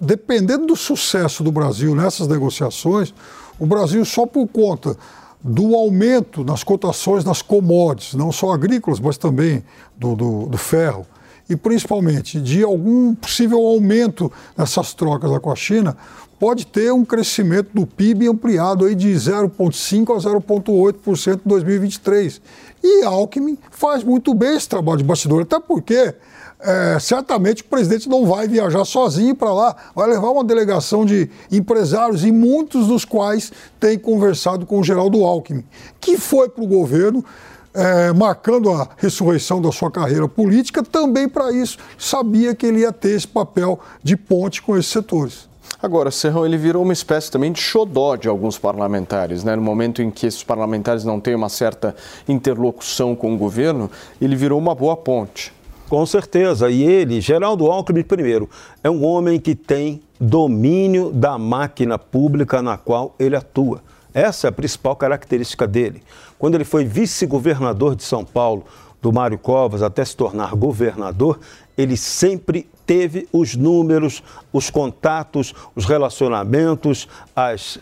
dependendo do sucesso do Brasil nessas negociações, o Brasil, só por conta do aumento nas cotações das commodities, não só agrícolas, mas também do, do, do ferro, e principalmente de algum possível aumento nessas trocas com a China, pode ter um crescimento do PIB ampliado aí de 0,5% a 0,8% em 2023. E Alckmin faz muito bem esse trabalho de bastidor, até porque é, certamente o presidente não vai viajar sozinho para lá, vai levar uma delegação de empresários e muitos dos quais têm conversado com o Geraldo Alckmin, que foi para o governo. É, marcando a ressurreição da sua carreira política, também para isso sabia que ele ia ter esse papel de ponte com esses setores. Agora, Serrão, ele virou uma espécie também de xodó de alguns parlamentares, né? No momento em que esses parlamentares não têm uma certa interlocução com o governo, ele virou uma boa ponte. Com certeza. E ele, Geraldo Alckmin, primeiro, é um homem que tem domínio da máquina pública na qual ele atua. Essa é a principal característica dele. Quando ele foi vice-governador de São Paulo, do Mário Covas até se tornar governador, ele sempre teve os números, os contatos, os relacionamentos, as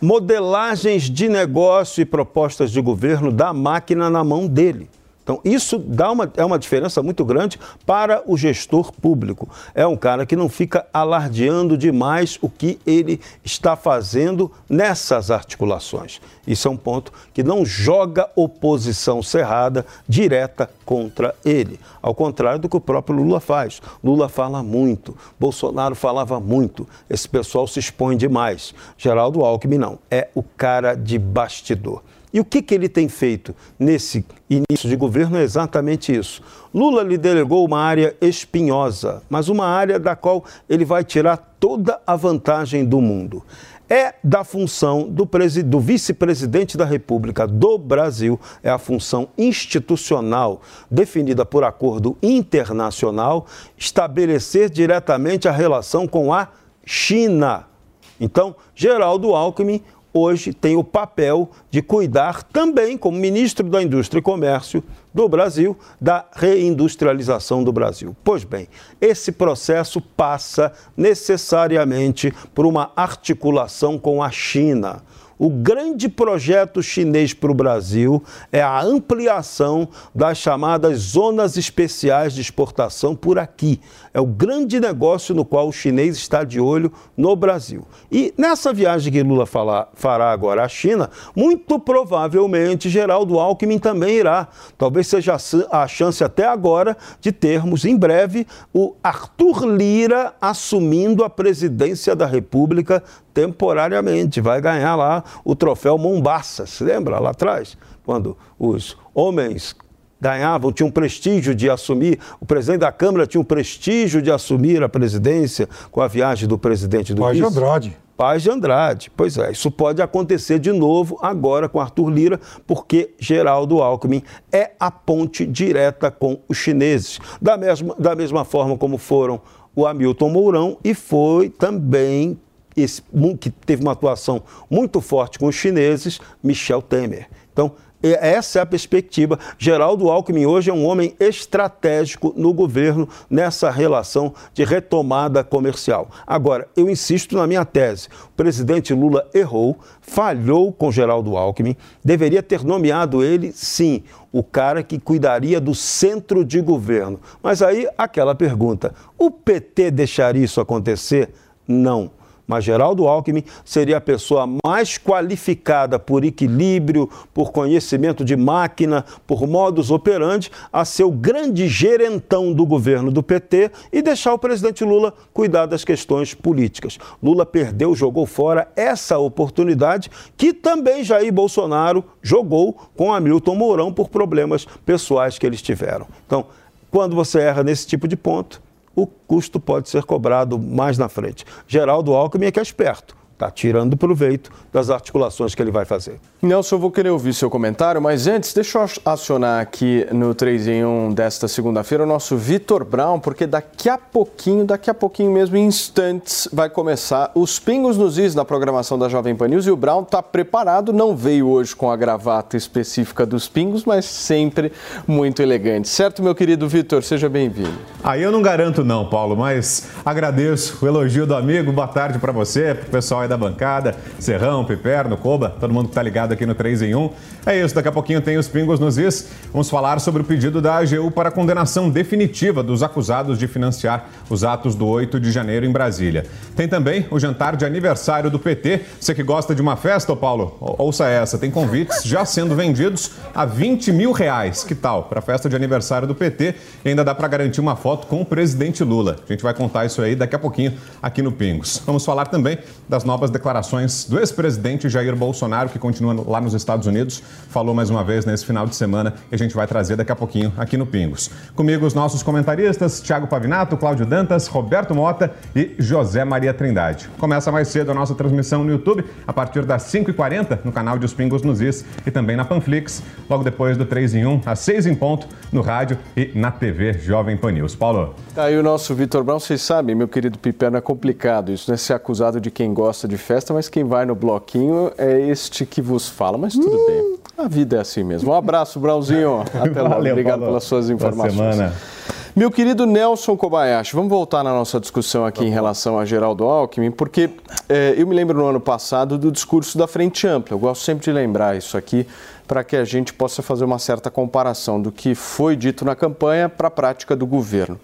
modelagens de negócio e propostas de governo da máquina na mão dele. Então, isso dá uma, é uma diferença muito grande para o gestor público. É um cara que não fica alardeando demais o que ele está fazendo nessas articulações. Isso é um ponto que não joga oposição cerrada direta contra ele. Ao contrário do que o próprio Lula faz. Lula fala muito, Bolsonaro falava muito, esse pessoal se expõe demais. Geraldo Alckmin não, é o cara de bastidor. E o que, que ele tem feito nesse início de governo é exatamente isso. Lula lhe delegou uma área espinhosa, mas uma área da qual ele vai tirar toda a vantagem do mundo. É da função do, do vice-presidente da República do Brasil, é a função institucional definida por acordo internacional, estabelecer diretamente a relação com a China. Então, Geraldo Alckmin hoje tem o papel de cuidar também, como ministro da Indústria e Comércio do Brasil, da reindustrialização do Brasil. Pois bem, esse processo passa necessariamente por uma articulação com a China. O grande projeto chinês para o Brasil é a ampliação das chamadas zonas especiais de exportação por aqui. É o grande negócio no qual o chinês está de olho no Brasil. E nessa viagem que Lula fará agora à China, muito provavelmente Geraldo Alckmin também irá. Talvez seja a chance até agora de termos em breve o Arthur Lira assumindo a presidência da República temporariamente. Vai ganhar lá o troféu Mombasa, se lembra lá atrás? Quando os homens ganhavam, tinham prestígio de assumir, o presidente da Câmara tinha o prestígio de assumir a presidência com a viagem do presidente do Paz de Andrade. Paz de Andrade. Pois é, isso pode acontecer de novo agora com Arthur Lira, porque Geraldo Alckmin é a ponte direta com os chineses. Da mesma, da mesma forma como foram o Hamilton Mourão e foi também esse, que teve uma atuação muito forte com os chineses, Michel Temer. Então, essa é a perspectiva. Geraldo Alckmin hoje é um homem estratégico no governo nessa relação de retomada comercial. Agora, eu insisto na minha tese: o presidente Lula errou, falhou com Geraldo Alckmin, deveria ter nomeado ele, sim, o cara que cuidaria do centro de governo. Mas aí, aquela pergunta: o PT deixaria isso acontecer? Não mas Geraldo Alckmin seria a pessoa mais qualificada por equilíbrio, por conhecimento de máquina, por modus operandi, a ser o grande gerentão do governo do PT e deixar o presidente Lula cuidar das questões políticas. Lula perdeu, jogou fora essa oportunidade que também Jair Bolsonaro jogou com Hamilton Mourão por problemas pessoais que eles tiveram. Então, quando você erra nesse tipo de ponto, o custo pode ser cobrado mais na frente. Geraldo Alckmin é que é esperto está tirando proveito das articulações que ele vai fazer. Nelson, eu vou querer ouvir seu comentário, mas antes, deixa eu acionar aqui no 3 em 1 desta segunda-feira o nosso Vitor Brown, porque daqui a pouquinho, daqui a pouquinho mesmo, em instantes, vai começar os Pingos nos Is na programação da Jovem Pan News e o Brown está preparado, não veio hoje com a gravata específica dos Pingos, mas sempre muito elegante. Certo, meu querido Vitor? Seja bem-vindo. Aí eu não garanto não, Paulo, mas agradeço o elogio do amigo, boa tarde para você, pessoal aí da bancada, Serrão, Piperno, Coba, todo mundo que tá ligado aqui no 3 em 1. É isso, daqui a pouquinho tem os pingos nos is. Vamos falar sobre o pedido da AGU para a condenação definitiva dos acusados de financiar os atos do 8 de janeiro em Brasília. Tem também o jantar de aniversário do PT. Você que gosta de uma festa, Paulo, ouça essa, tem convites já sendo vendidos a 20 mil reais. Que tal? Para a festa de aniversário do PT e ainda dá para garantir uma foto com o presidente Lula. A gente vai contar isso aí daqui a pouquinho aqui no Pingos. Vamos falar também das novas declarações do ex-presidente Jair Bolsonaro, que continua lá nos Estados Unidos, falou mais uma vez nesse final de semana e a gente vai trazer daqui a pouquinho aqui no Pingos. Comigo os nossos comentaristas, Thiago Pavinato, Cláudio Dantas, Roberto Mota e José Maria Trindade. Começa mais cedo a nossa transmissão no YouTube, a partir das 5h40, no canal de Os Pingos nos Is e também na Panflix, logo depois do 3 em 1, às 6 em ponto, no rádio e na TV Jovem Pan News. Paulo. Tá aí o nosso Vitor Brown, vocês sabem, meu querido Piperno, é complicado isso, né? Ser acusado de quem gosta gosta de festa, mas quem vai no bloquinho é este que vos fala. Mas tudo hum. bem, a vida é assim mesmo. Um abraço, Brauzinho. Até logo. Valeu, Obrigado Paulo. pelas suas informações. Boa semana. Meu querido Nelson Kobayashi, vamos voltar na nossa discussão aqui em relação a Geraldo Alckmin, porque é, eu me lembro no ano passado do discurso da Frente Ampla. Eu gosto sempre de lembrar isso aqui para que a gente possa fazer uma certa comparação do que foi dito na campanha para a prática do governo.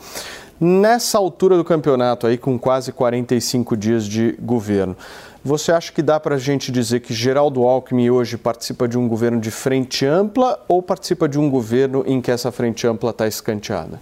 Nessa altura do campeonato, aí com quase 45 dias de governo, você acha que dá para a gente dizer que Geraldo Alckmin hoje participa de um governo de frente ampla ou participa de um governo em que essa frente ampla está escanteada?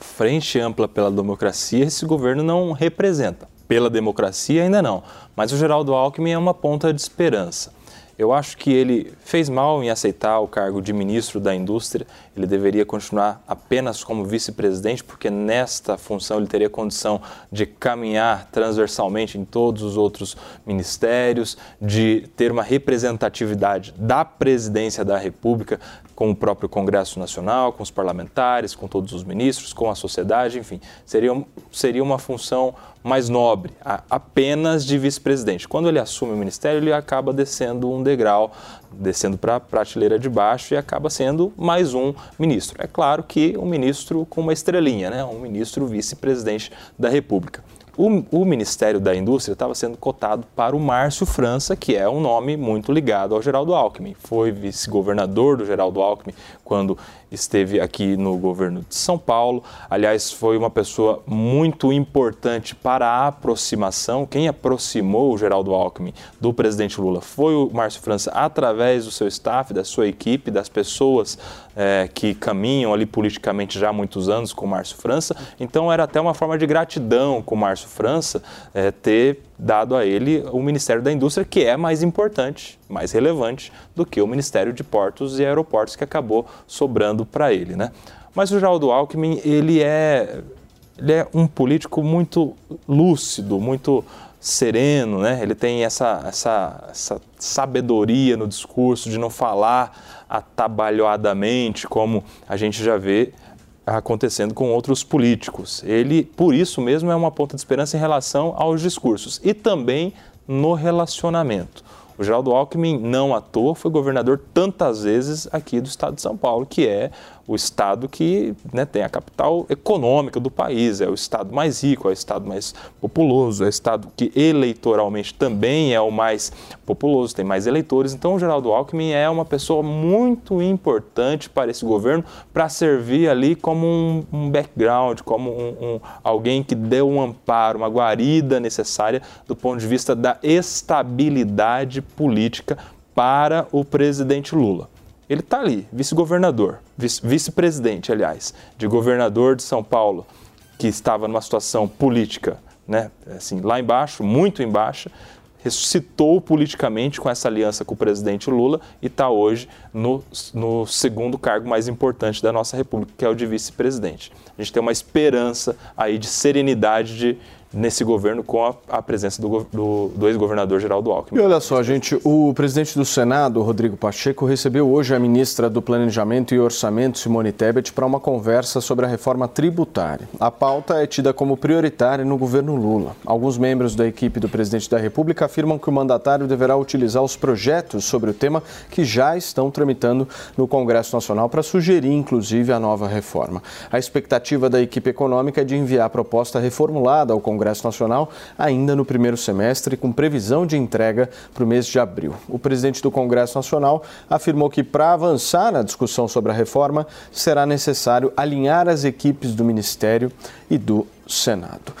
Frente ampla pela democracia, esse governo não representa. Pela democracia, ainda não. Mas o Geraldo Alckmin é uma ponta de esperança. Eu acho que ele fez mal em aceitar o cargo de ministro da Indústria. Ele deveria continuar apenas como vice-presidente, porque nesta função ele teria condição de caminhar transversalmente em todos os outros ministérios, de ter uma representatividade da presidência da República com o próprio Congresso Nacional, com os parlamentares, com todos os ministros, com a sociedade, enfim. Seria, seria uma função mais nobre, apenas de vice-presidente. Quando ele assume o ministério, ele acaba descendo um degrau, descendo para a prateleira de baixo e acaba sendo mais um ministro. É claro que um ministro com uma estrelinha, né? um ministro vice-presidente da República. O, o, Ministério da Indústria estava sendo cotado para o Márcio França, que é um nome muito ligado ao Geraldo Alckmin. Foi vice-governador do Geraldo Alckmin quando esteve aqui no governo de São Paulo. Aliás, foi uma pessoa muito importante para a aproximação. Quem aproximou o Geraldo Alckmin do presidente Lula foi o Márcio França através do seu staff, da sua equipe, das pessoas é, que caminham ali politicamente já há muitos anos com o Márcio França. Então era até uma forma de gratidão com o Márcio França é, ter dado a ele o Ministério da Indústria, que é mais importante, mais relevante do que o Ministério de Portos e Aeroportos, que acabou sobrando para ele. Né? Mas o Geraldo Alckmin, ele é, ele é um político muito lúcido, muito sereno, né? Ele tem essa, essa, essa sabedoria no discurso de não falar atabalhoadamente, como a gente já vê acontecendo com outros políticos. Ele, por isso mesmo, é uma ponta de esperança em relação aos discursos e também no relacionamento. O Geraldo Alckmin, não à toa, foi governador tantas vezes aqui do estado de São Paulo, que é o estado que né, tem a capital econômica do país, é o estado mais rico, é o estado mais populoso, é o estado que eleitoralmente também é o mais populoso, tem mais eleitores. Então, o Geraldo Alckmin é uma pessoa muito importante para esse governo para servir ali como um, um background, como um, um, alguém que deu um amparo, uma guarida necessária do ponto de vista da estabilidade política para o presidente Lula. Ele está ali, vice-governador, vice-presidente, aliás, de governador de São Paulo, que estava numa situação política, né, assim, lá embaixo, muito embaixo, ressuscitou politicamente com essa aliança com o presidente Lula e está hoje no, no, segundo cargo mais importante da nossa República, que é o de vice-presidente. A gente tem uma esperança aí de serenidade, de, nesse governo com a, a presença do, do, do ex-governador Geraldo Alckmin. E olha só, gente, o presidente do Senado, Rodrigo Pacheco, recebeu hoje a ministra do Planejamento e Orçamento, Simone Tebet, para uma conversa sobre a reforma tributária. A pauta é tida como prioritária no governo Lula. Alguns membros da equipe do presidente da República afirmam que o mandatário deverá utilizar os projetos sobre o tema que já estão tramitando no Congresso Nacional para sugerir, inclusive, a nova reforma. A expectativa da equipe econômica é de enviar a proposta reformulada ao Congresso Congresso Nacional ainda no primeiro semestre, com previsão de entrega para o mês de abril. O presidente do Congresso Nacional afirmou que, para avançar na discussão sobre a reforma, será necessário alinhar as equipes do Ministério e do Senado.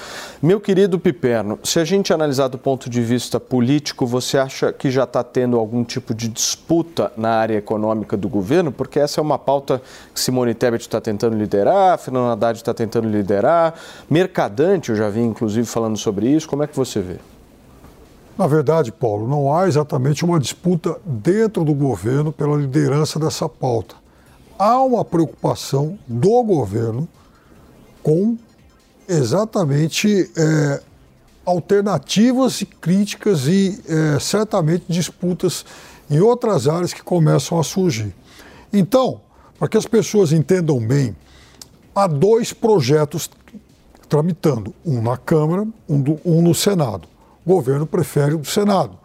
Meu querido Piperno, se a gente analisar do ponto de vista político, você acha que já está tendo algum tipo de disputa na área econômica do governo? Porque essa é uma pauta que Simone Tebet está tentando liderar, Fernando Haddad está tentando liderar, Mercadante, eu já vi inclusive falando sobre isso. Como é que você vê? Na verdade, Paulo, não há exatamente uma disputa dentro do governo pela liderança dessa pauta. Há uma preocupação do governo com exatamente é, alternativas e críticas e é, certamente disputas em outras áreas que começam a surgir. Então, para que as pessoas entendam bem, há dois projetos tramitando, um na Câmara, um, do, um no Senado. o governo prefere o do Senado.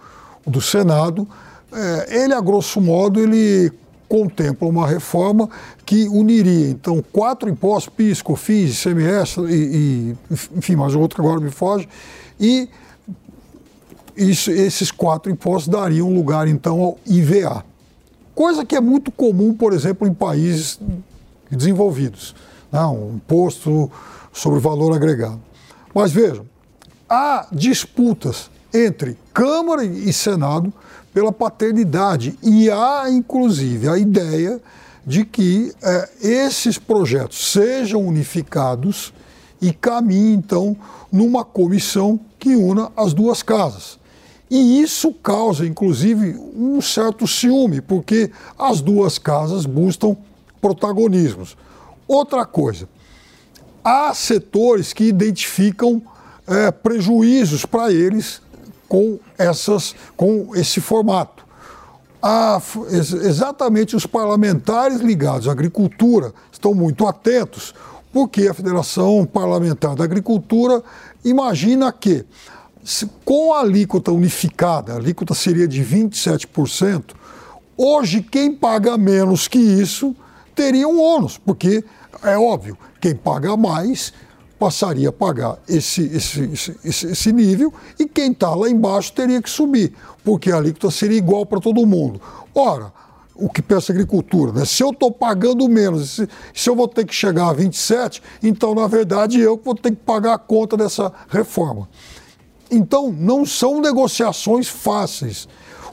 O do Senado, é, ele, a grosso modo, ele contempla uma reforma que uniria, então, quatro impostos, PIS, COFINS, ICMS, e, e, enfim, mais outro que agora me foge, e isso, esses quatro impostos dariam lugar, então, ao IVA. Coisa que é muito comum, por exemplo, em países desenvolvidos. Né? Um imposto sobre valor agregado. Mas vejam, há disputas entre Câmara e Senado pela paternidade e há, inclusive, a ideia de que é, esses projetos sejam unificados e caminhem, então, numa comissão que una as duas casas. E isso causa, inclusive, um certo ciúme, porque as duas casas buscam protagonismos. Outra coisa, há setores que identificam é, prejuízos para eles com, essas, com esse formato. Há, exatamente os parlamentares ligados à agricultura estão muito atentos, porque a Federação Parlamentar da Agricultura imagina que com a alíquota unificada, a alíquota seria de 27%, hoje quem paga menos que isso teria um ônus, porque é óbvio, quem paga mais passaria a pagar esse, esse, esse, esse nível e quem está lá embaixo teria que subir, porque a alíquota seria igual para todo mundo. Ora, o que pensa a agricultura, né? Se eu estou pagando menos, se, se, eu vou ter que chegar a 27, então, na verdade, eu vou ter que pagar a conta dessa reforma. Então, não são negociações fáceis.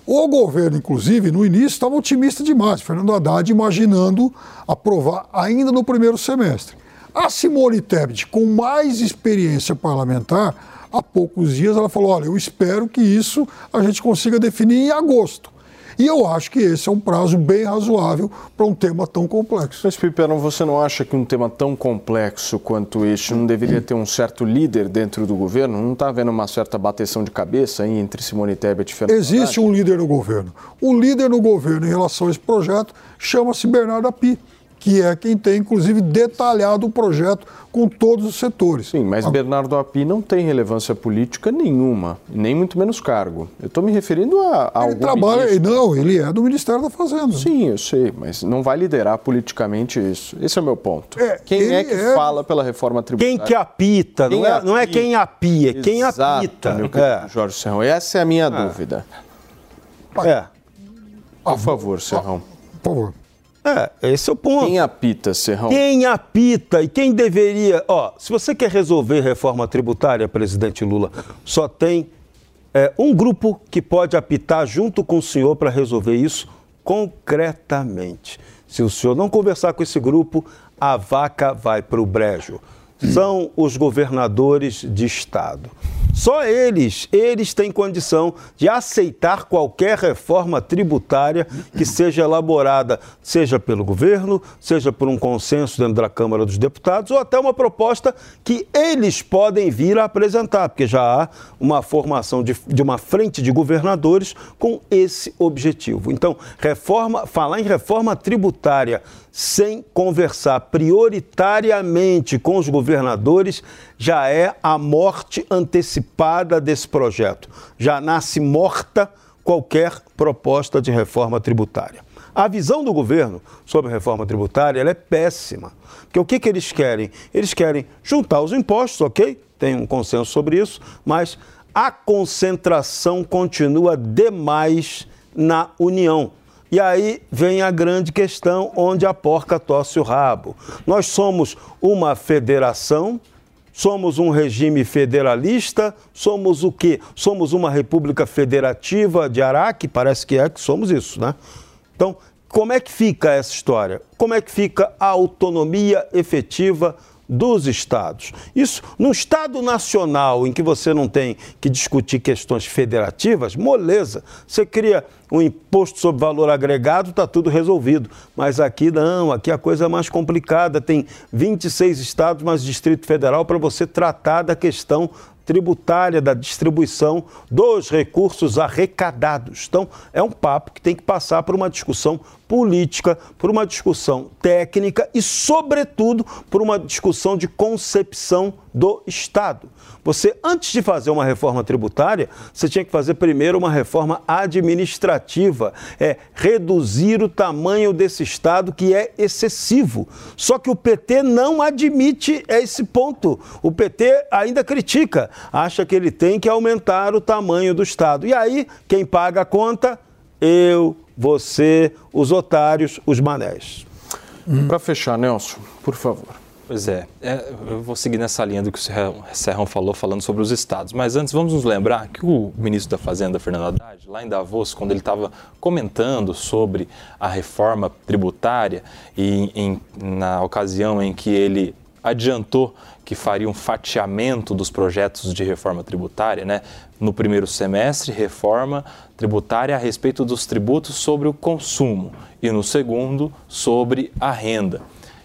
O governo, inclusive, no início estava otimista demais, Fernando Haddad imaginando aprovar ainda no primeiro semestre. A Simone Tebet, com mais experiência parlamentar, há poucos dias ela falou: olha, eu espero que isso a gente consiga definir em agosto. E eu acho que esse é um prazo bem razoável para um tema tão complexo. Mas, Piperno, você não acha que um tema tão complexo quanto este não deveria ter um certo líder dentro do governo? Não está havendo uma certa bateção de cabeça aí entre Simone Tebet e Fernando Existe um líder no governo. O líder no governo em relação a esse projeto chama-se Bernardo Api que é quem tem, inclusive, detalhado o projeto com todos os setores. Sim, mas Bernardo Api não tem relevância política nenhuma, nem muito menos cargo. Eu estou me referindo a, a ele trabalha, ministro. Não, ele é do Ministério da Fazenda. Sim, eu sei, mas não vai liderar politicamente isso. Esse é o meu ponto. É, quem é que é... fala pela reforma tributária? Quem que apita, quem não, é, não é quem apia, é quem Exato, apita. Meu é. Jorge Serrão, essa é a minha é. dúvida. É. Por favor, Serrão. Por favor. É, esse é o ponto. Quem apita, Serrão? Quem apita e quem deveria. Ó, se você quer resolver reforma tributária, presidente Lula, só tem é, um grupo que pode apitar junto com o senhor para resolver isso concretamente. Se o senhor não conversar com esse grupo, a vaca vai para o brejo. São os governadores de estado. Só eles, eles têm condição de aceitar qualquer reforma tributária que seja elaborada, seja pelo governo, seja por um consenso dentro da Câmara dos Deputados, ou até uma proposta que eles podem vir a apresentar, porque já há uma formação de, de uma frente de governadores com esse objetivo. Então, reforma, falar em reforma tributária sem conversar prioritariamente com os governadores já é a morte antecipada desse projeto. Já nasce morta qualquer proposta de reforma tributária. A visão do governo sobre a reforma tributária é péssima. Porque o que, que eles querem? Eles querem juntar os impostos, ok? Tem um consenso sobre isso, mas a concentração continua demais na União. E aí vem a grande questão onde a porca tosse o rabo. Nós somos uma federação, somos um regime federalista, somos o quê? Somos uma república federativa de Araque? Parece que é que somos isso, né? Então, como é que fica essa história? Como é que fica a autonomia efetiva dos estados. Isso, no Estado nacional, em que você não tem que discutir questões federativas, moleza. Você cria um imposto sobre valor agregado, está tudo resolvido. Mas aqui não, aqui a coisa é mais complicada. Tem 26 estados, mais Distrito Federal, para você tratar da questão tributária da distribuição dos recursos arrecadados. Então, é um papo que tem que passar por uma discussão política, por uma discussão técnica e, sobretudo, por uma discussão de concepção do Estado. Você, antes de fazer uma reforma tributária, você tinha que fazer primeiro uma reforma administrativa, é reduzir o tamanho desse Estado que é excessivo. Só que o PT não admite esse ponto. O PT ainda critica, acha que ele tem que aumentar o tamanho do Estado. E aí, quem paga a conta? Eu, você, os otários, os manés. Para fechar, Nelson, por favor. Pois é, é, eu vou seguir nessa linha do que o Serrão falou, falando sobre os estados. Mas antes, vamos nos lembrar que o ministro da Fazenda, Fernando Haddad, lá em Davos, quando ele estava comentando sobre a reforma tributária, e em, na ocasião em que ele adiantou que faria um fatiamento dos projetos de reforma tributária, né? No primeiro semestre, reforma tributária a respeito dos tributos sobre o consumo e no segundo, sobre a renda.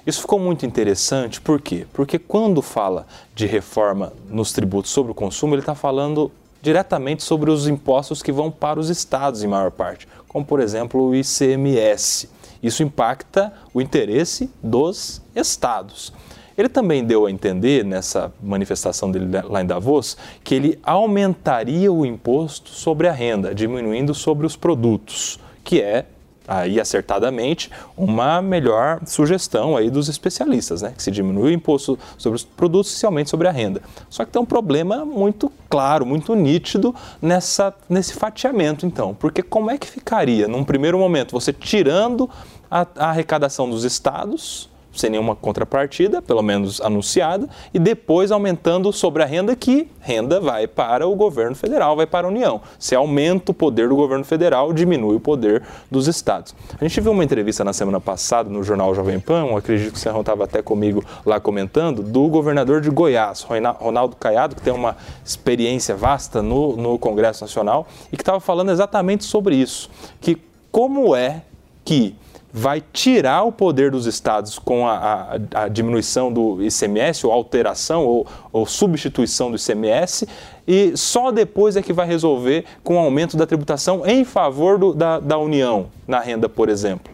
Isso ficou muito interessante, por quê? Porque quando fala de reforma nos tributos sobre o consumo, ele está falando diretamente sobre os impostos que vão para os estados, em maior parte, como por exemplo o ICMS. Isso impacta o interesse dos estados. Ele também deu a entender, nessa manifestação dele lá em Davos, que ele aumentaria o imposto sobre a renda, diminuindo sobre os produtos, que é aí acertadamente uma melhor sugestão aí dos especialistas, né? Que se diminui o imposto sobre os produtos e se aumente sobre a renda. Só que tem um problema muito claro, muito nítido nessa, nesse fatiamento, então. Porque como é que ficaria, num primeiro momento, você tirando a, a arrecadação dos estados sem nenhuma contrapartida, pelo menos anunciada, e depois aumentando sobre a renda que renda vai para o governo federal, vai para a União. Se aumenta o poder do governo federal, diminui o poder dos estados. A gente viu uma entrevista na semana passada no jornal Jovem Pan, acredito que o Serrão estava até comigo lá comentando, do governador de Goiás, Ronaldo Caiado, que tem uma experiência vasta no, no Congresso Nacional e que estava falando exatamente sobre isso, que como é que vai tirar o poder dos estados com a, a, a diminuição do ICMS, ou alteração, ou, ou, substituição do ICMS, e só depois é que vai resolver com o aumento da tributação em favor do, da, da União na renda, por exemplo.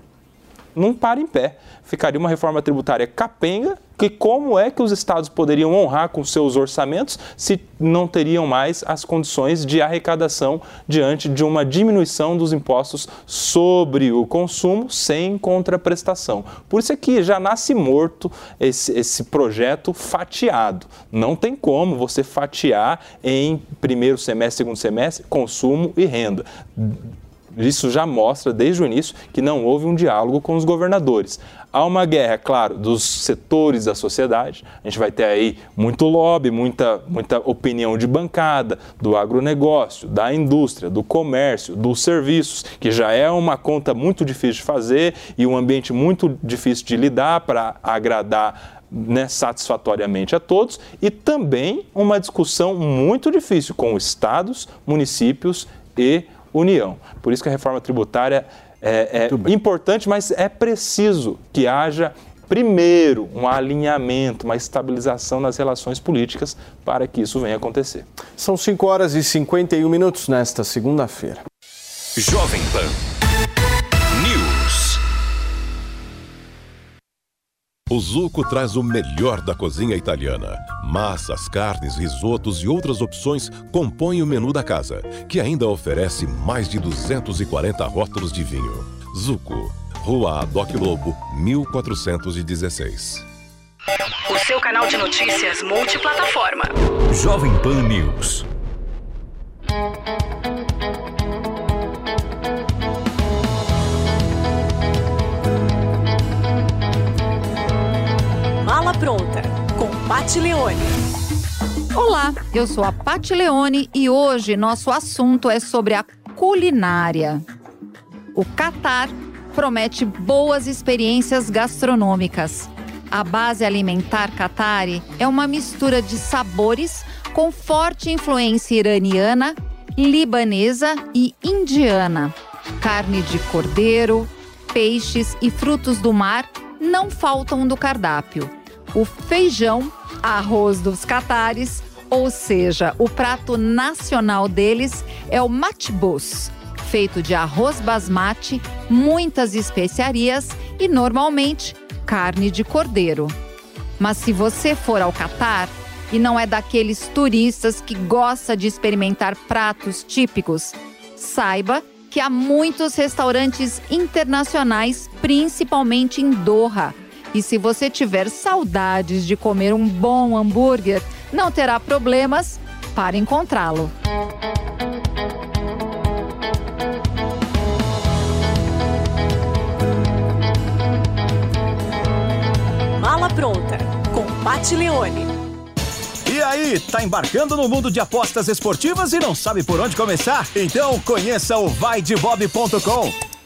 Não para em pé. Ficaria uma reforma tributária capenga que como é que os estados poderiam honrar com seus orçamentos se não teriam mais as condições de arrecadação diante de uma diminuição dos impostos sobre o consumo sem contraprestação. Por isso é que já nasce morto esse, esse projeto fatiado. Não tem como você fatiar em primeiro semestre, segundo semestre, consumo e renda isso já mostra desde o início que não houve um diálogo com os governadores. Há uma guerra, claro, dos setores da sociedade. A gente vai ter aí muito lobby, muita, muita opinião de bancada, do agronegócio, da indústria, do comércio, dos serviços, que já é uma conta muito difícil de fazer e um ambiente muito difícil de lidar para agradar né, satisfatoriamente a todos, e também uma discussão muito difícil com estados, municípios e União. Por isso que a reforma tributária é, é importante, mas é preciso que haja primeiro, um alinhamento, uma estabilização nas relações políticas para que isso venha acontecer. São 5 horas e 51 minutos nesta segunda-feira. Jovem Pan. O Zuco traz o melhor da cozinha italiana. Massas, carnes, risotos e outras opções compõem o menu da casa, que ainda oferece mais de 240 rótulos de vinho. Zuco, Rua Adoc Lobo, 1416. O seu canal de notícias multiplataforma. Jovem Pan News. Pronta, com Pati Leone. Olá, eu sou a Pati Leone e hoje nosso assunto é sobre a culinária. O Catar promete boas experiências gastronômicas. A base alimentar Qatari é uma mistura de sabores com forte influência iraniana, libanesa e indiana. Carne de cordeiro, peixes e frutos do mar não faltam do cardápio o feijão, arroz dos catares, ou seja, o prato nacional deles é o matbus, feito de arroz basmati, muitas especiarias e normalmente carne de cordeiro. Mas se você for ao Catar, e não é daqueles turistas que gosta de experimentar pratos típicos, saiba que há muitos restaurantes internacionais, principalmente em Doha. E se você tiver saudades de comer um bom hambúrguer, não terá problemas para encontrá-lo. Mala pronta com Pat Leone. E aí, tá embarcando no mundo de apostas esportivas e não sabe por onde começar? Então conheça o vaidebob.com.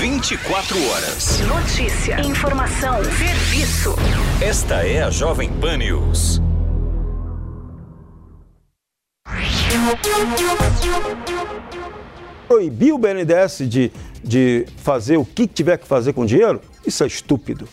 24 horas. Notícia, informação, serviço. Esta é a Jovem Pan News. Proibir o BNDES de, de fazer o que tiver que fazer com dinheiro, isso é estúpido.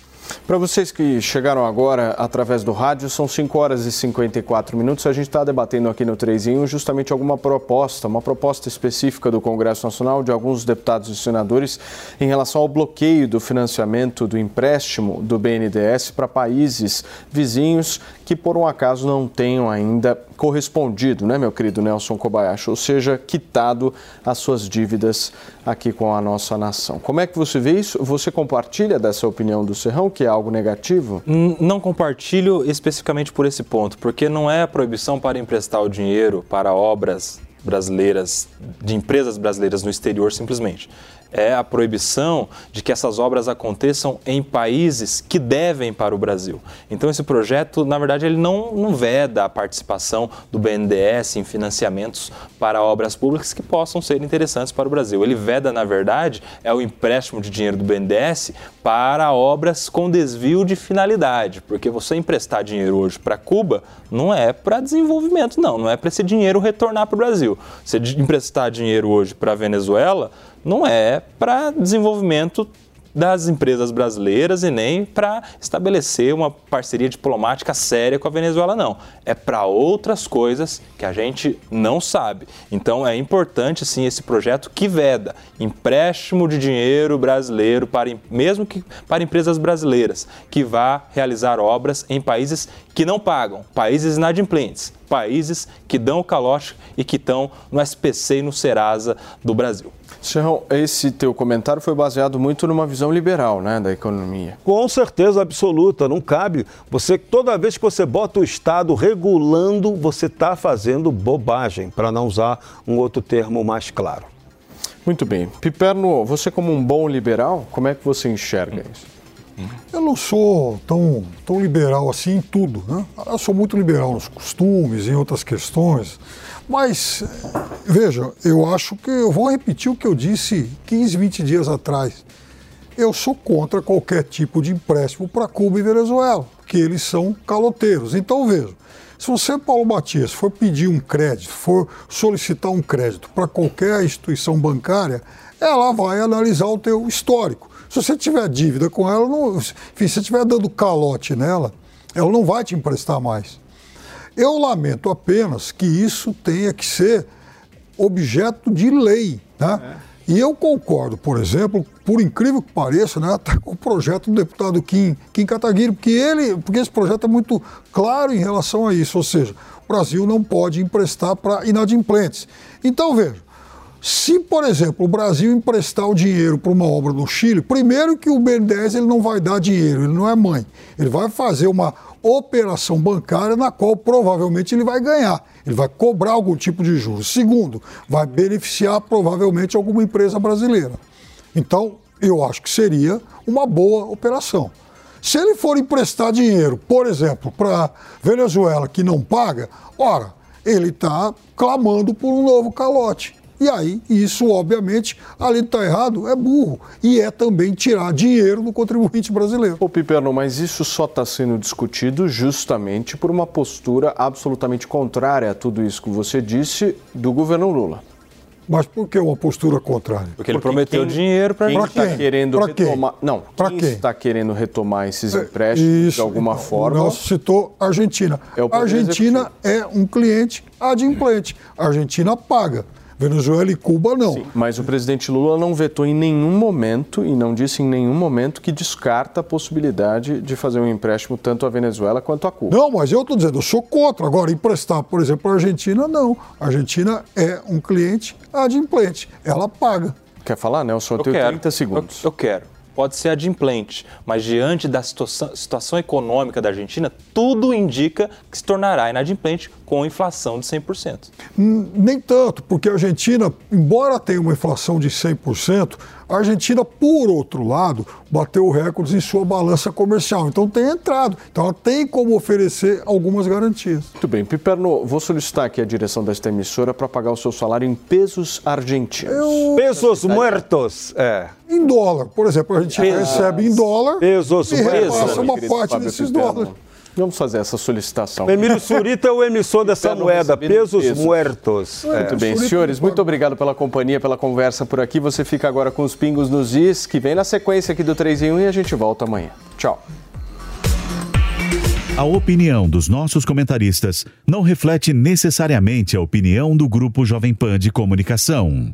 Para vocês que chegaram agora através do rádio, são 5 horas e 54 minutos. A gente está debatendo aqui no 3 em 1 justamente alguma proposta, uma proposta específica do Congresso Nacional de alguns deputados e senadores em relação ao bloqueio do financiamento do empréstimo do BNDES para países vizinhos que por um acaso não tenham ainda correspondido, né, meu querido Nelson Kobayashi, ou seja, quitado as suas dívidas aqui com a nossa nação. Como é que você vê isso? Você compartilha dessa opinião do Serrão, que é algo negativo? Não compartilho especificamente por esse ponto, porque não é a proibição para emprestar o dinheiro para obras brasileiras, de empresas brasileiras no exterior simplesmente é a proibição de que essas obras aconteçam em países que devem para o Brasil. Então esse projeto, na verdade, ele não, não veda a participação do BNDES em financiamentos para obras públicas que possam ser interessantes para o Brasil. Ele veda, na verdade, é o empréstimo de dinheiro do BNDES para obras com desvio de finalidade, porque você emprestar dinheiro hoje para Cuba não é para desenvolvimento, não, não é para esse dinheiro retornar para o Brasil. Você emprestar dinheiro hoje para a Venezuela não é para desenvolvimento das empresas brasileiras e nem para estabelecer uma parceria diplomática séria com a Venezuela, não. É para outras coisas que a gente não sabe. Então é importante, sim, esse projeto que veda empréstimo de dinheiro brasileiro, para, mesmo que para empresas brasileiras, que vá realizar obras em países que não pagam, países inadimplentes, países que dão o calote e que estão no SPC e no Serasa do Brasil. Serrão, esse teu comentário foi baseado muito numa visão liberal né, da economia. Com certeza absoluta, não cabe. Você, toda vez que você bota o Estado regulando, você está fazendo bobagem, para não usar um outro termo mais claro. Muito bem. Piperno, você como um bom liberal, como é que você enxerga isso? Eu não sou tão, tão liberal assim em tudo, né? Eu sou muito liberal nos costumes, em outras questões. Mas, veja, eu acho que eu vou repetir o que eu disse 15, 20 dias atrás. Eu sou contra qualquer tipo de empréstimo para Cuba e Venezuela, porque eles são caloteiros. Então, veja, se você, Paulo Matias, for pedir um crédito, for solicitar um crédito para qualquer instituição bancária, ela vai analisar o teu histórico. Se você tiver dívida com ela, não, enfim, se você estiver dando calote nela, ela não vai te emprestar mais. Eu lamento apenas que isso tenha que ser objeto de lei. Né? É. E eu concordo, por exemplo, por incrível que pareça, né, até com o projeto do deputado Kim, Kim Kataguiri, porque, ele, porque esse projeto é muito claro em relação a isso, ou seja, o Brasil não pode emprestar para inadimplentes. Então, veja, Se, por exemplo, o Brasil emprestar o dinheiro para uma obra no Chile, primeiro que o BNDES ele não vai dar dinheiro, ele não é mãe. Ele vai fazer uma operação bancária na qual provavelmente ele vai ganhar. Ele vai cobrar algum tipo de juros. Segundo, vai beneficiar provavelmente alguma empresa brasileira. Então, eu acho que seria uma boa operação. Se ele for emprestar dinheiro, por exemplo, para Venezuela que não paga, ora, ele está clamando por um novo calote. E aí, isso, obviamente, além de estar errado, é burro. E é também tirar dinheiro do contribuinte brasileiro. Ô, Piperno, mas isso só está sendo discutido justamente por uma postura absolutamente contrária a tudo isso que você disse do governo Lula. Mas por que uma postura contrária? Porque ele prometeu quem- dinheiro para Quem está quem? querendo Pra quem? retomar. Não, Pra quem quem? está querendo retomar esses empréstimos de alguma então, forma. O Nelson citou a Argentina. É o a Argentina é um cliente adimplente. A Argentina paga. Venezuela e Cuba não. Mas o presidente Lula não vetou em nenhum momento e não disse em nenhum momento que descarta a possibilidade de fazer um empréstimo tanto à Venezuela quanto a Cuba. Não, mas eu estou dizendo, eu sou contra. Agora, emprestar, por exemplo, a Argentina, não. A Argentina é um cliente adimplente. Ela paga. Quer falar, Nelson? Eu Eu tenho quero. 30 segundos. Eu, eu quero. Pode ser adimplente, mas diante da situação, situação econômica da Argentina, tudo indica que se tornará inadimplente com inflação de 100%. Hum, Nem tanto, porque a Argentina, embora tenha uma inflação de 100%, a Argentina, por outro lado, bateu recordes em sua balança comercial. Então tem entrado. Então ela tem como oferecer algumas garantias. Muito bem, Piperno, vou solicitar aqui a direção desta emissora para pagar o seu salário em pesos argentinos. Pesos muertos. É. Em dólar, por exemplo, a gente Pesos. recebe em dólar Pesos e repassa muertos. uma parte Fábio desses dólares. Vamos fazer essa solicitação. Emílio Surita é o emissor dessa moeda, pesos pesos. muertos. É. Muito bem, senhores, muito obrigado pela companhia, pela conversa por aqui. Você fica agora com os pingos nos is, que vem na sequência aqui do 3 em 1 e a gente volta amanhã. Tchau. A opinião dos nossos comentaristas não reflete necessariamente a opinião do Grupo Jovem Pan de Comunicação.